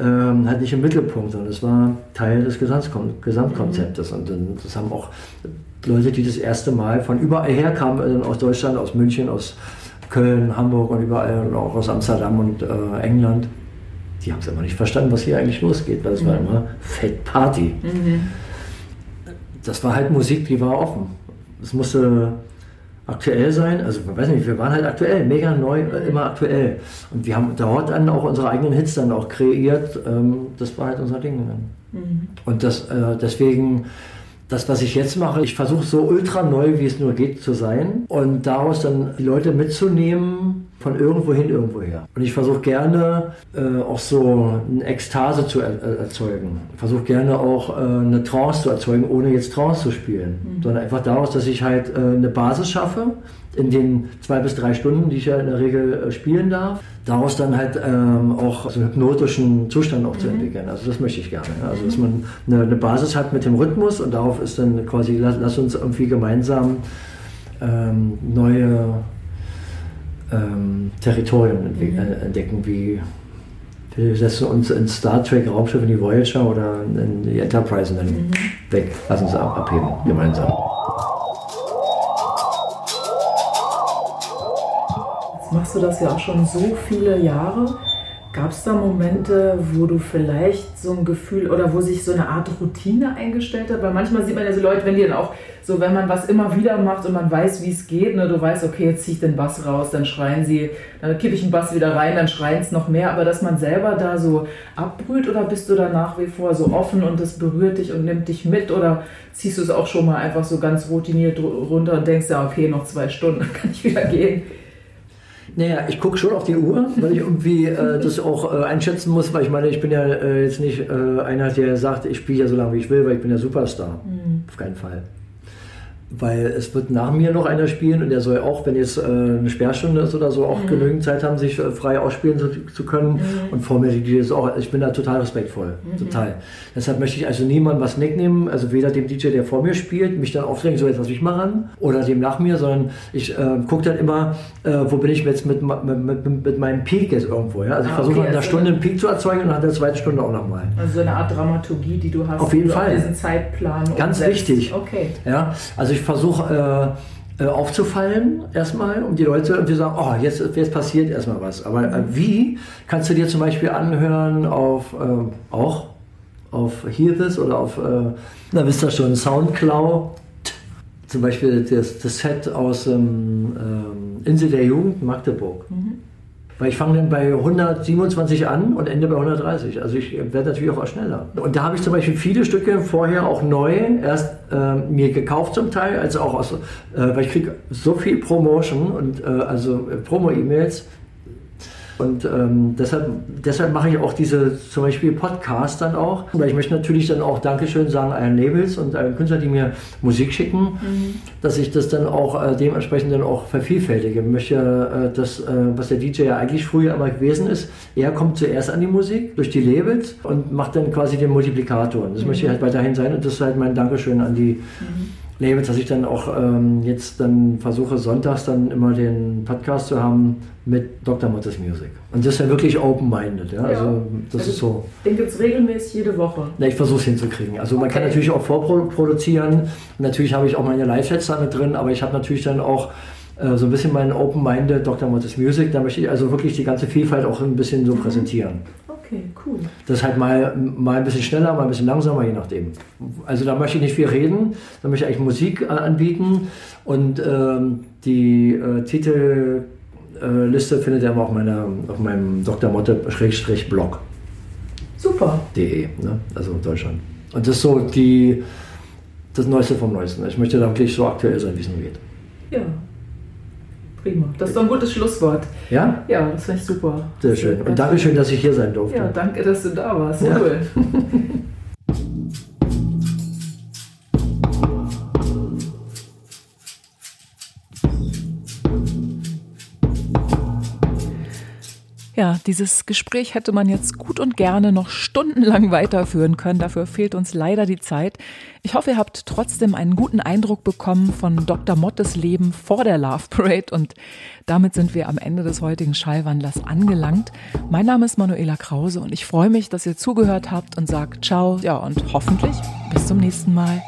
Speaker 2: ähm, halt nicht im Mittelpunkt, sondern es war Teil des Gesamtkonzeptes. Und das haben auch Leute, die das erste Mal von überall her kamen, also aus Deutschland, aus München, aus Köln, Hamburg und überall und auch aus Amsterdam und äh, England, die haben es immer nicht verstanden, was hier eigentlich losgeht, weil es mhm. war immer Fett Party. Mhm. Das war halt Musik, die war offen. Es musste aktuell sein. Also, weiß nicht, wir waren halt aktuell, mega neu, äh, immer aktuell. Und wir haben dort dann auch unsere eigenen Hits dann auch kreiert. Ähm, das war halt unser Ding dann. Mhm. Und das, äh, deswegen das, was ich jetzt mache, ich versuche so ultra neu, wie es nur geht, zu sein und daraus dann die Leute mitzunehmen von irgendwo hin, irgendwo her. Und ich versuche gerne äh, auch so eine Ekstase zu er erzeugen. Ich versuche gerne auch äh, eine Trance zu erzeugen, ohne jetzt Trance zu spielen, mhm. sondern einfach daraus, dass ich halt äh, eine Basis schaffe in den zwei bis drei Stunden, die ich ja in der Regel äh, spielen darf daraus dann halt ähm, auch so einen hypnotischen Zustand auch mhm. zu entwickeln. Also das möchte ich gerne. Also dass man eine, eine, Basis hat mit dem Rhythmus und darauf ist dann quasi, lass, lass uns irgendwie gemeinsam ähm, neue ähm, Territorien mhm. Äh, entdecken, wie wir setzen uns in Star Trek Raumschiff in die Voyager oder in die Enterprise und dann mhm. weg. Lass uns abheben, gemeinsam.
Speaker 1: machst du das ja auch schon so viele Jahre. Gab es da Momente, wo du vielleicht so ein Gefühl oder wo sich so eine Art Routine eingestellt hat? Weil manchmal sieht man ja so Leute, wenn die dann auch so, wenn man was immer wieder macht und man weiß, wie es geht, ne, du weißt, okay, jetzt ziehe ich den Bass raus, dann schreien sie, dann kippe ich den Bass wieder rein, dann schreien es noch mehr. Aber dass man selber da so abbrüht oder bist du da nach wie vor so offen und das berührt dich und nimmt dich mit oder ziehst du es auch schon mal einfach so ganz routiniert runter und denkst ja, okay, noch zwei Stunden, dann kann ich wieder gehen?
Speaker 2: Naja, ich gucke schon auf die Uhr, weil ich irgendwie äh, das auch äh, einschätzen muss, weil ich meine, ich bin ja äh, jetzt nicht äh, einer, der sagt, ich spiele ja so lange wie ich will, weil ich bin ja Superstar. Mhm. Auf keinen Fall weil es wird nach mir noch einer spielen und der soll auch, wenn jetzt äh, eine Sperrstunde ist oder so, auch mhm. genügend Zeit haben, sich äh, frei ausspielen zu, zu können. Mhm. Und vor mir die DJs auch. Ich bin da total respektvoll. Mhm. Total. Deshalb möchte ich also niemandem was wegnehmen, also weder dem DJ, der vor mir spielt, mich dann aufdrängen, so jetzt lass mich mal ran, oder dem nach mir, sondern ich äh, gucke dann immer, äh, wo bin ich jetzt mit, mit, mit, mit, meinem Peak jetzt irgendwo. Ja? Also ich ah, versuche okay, in einer also Stunde einen Peak zu erzeugen und nach der zweiten Stunde auch nochmal.
Speaker 1: Also so eine Art Dramaturgie, die du hast.
Speaker 2: Auf jeden Fall.
Speaker 1: diesen Zeitplan.
Speaker 2: Ganz umsetzt. wichtig.
Speaker 1: Okay.
Speaker 2: Ja, also ich versuche äh, äh, aufzufallen erstmal, um die Leute irgendwie sagen, oh, jetzt, jetzt passiert erstmal was. Aber äh, wie kannst du dir zum Beispiel anhören auf äh, auch auf Hear This oder auf, äh, na wisst ihr schon, Soundcloud, zum Beispiel das, das Set aus ähm, ähm, Insel der Jugend Magdeburg. Mhm. Weil ich fange dann bei 127 an und ende bei 130. Also ich werde natürlich auch schneller. Und da habe ich zum Beispiel viele Stücke vorher auch neu erst äh, mir gekauft zum Teil, also auch aus, äh, weil ich kriege so viel Promotion und äh, also äh, Promo-E-Mails Und ähm, deshalb, deshalb mache ich auch diese zum Beispiel Podcasts dann auch. Weil ich möchte natürlich dann auch Dankeschön sagen allen Labels und allen Künstlern, die mir Musik schicken, mhm. dass ich das dann auch äh, dementsprechend dann auch vervielfältige. Ich möchte äh, das, äh, was der DJ ja eigentlich früher immer gewesen ist, er kommt zuerst an die Musik durch die Labels und macht dann quasi den Multiplikator. Und das mhm. möchte ich halt weiterhin sein und das ist halt mein Dankeschön an die mhm. Labels, dass ich dann auch ähm, jetzt dann versuche, sonntags dann immer den Podcast zu haben mit Dr. Mottes Music. Und das ist ja wirklich open-minded. Ja? ja? Also das also, ist so.
Speaker 1: Den gibt es regelmäßig jede Woche.
Speaker 2: Na, ich versuche es hinzukriegen. Also okay. man kann natürlich auch vorproduzieren. Natürlich habe ich auch meine Live-Sets da mit drin, aber ich habe natürlich dann auch äh, so ein bisschen meinen Open-Minded Dr. Mottes Music. Da möchte ich also wirklich die ganze Vielfalt auch ein bisschen so mhm. präsentieren.
Speaker 1: Okay, cool.
Speaker 2: Das ist halt mal, mal ein bisschen schneller, mal ein bisschen langsamer, je nachdem. Also da möchte ich nicht viel reden, da möchte ich eigentlich Musik anbieten und ähm, die äh, Titelliste äh, findet ihr aber auf, meiner, auf meinem Dr. Motte-Blog.
Speaker 1: Super.
Speaker 2: De, ne? also Deutschland. Und das ist so die, das Neueste vom Neuesten. Ich möchte da wirklich so aktuell sein, wie es nur geht.
Speaker 1: Ja, Prima. Das ist doch ein gutes Schlusswort.
Speaker 2: Ja?
Speaker 1: Ja, das finde ich super.
Speaker 2: Sehr schön. Und danke schön, dass ich hier sein durfte.
Speaker 1: Ja, danke, dass du da warst. Ja. Cool. Ja, dieses Gespräch hätte man jetzt gut und gerne noch stundenlang weiterführen können. Dafür fehlt uns leider die Zeit. Ich hoffe, ihr habt trotzdem einen guten Eindruck bekommen von Dr. Mottes Leben vor der Love Parade und damit sind wir am Ende des heutigen Schallwandlers angelangt. Mein Name ist Manuela Krause und ich freue mich, dass ihr zugehört habt und sagt ciao, ja und hoffentlich bis zum nächsten Mal.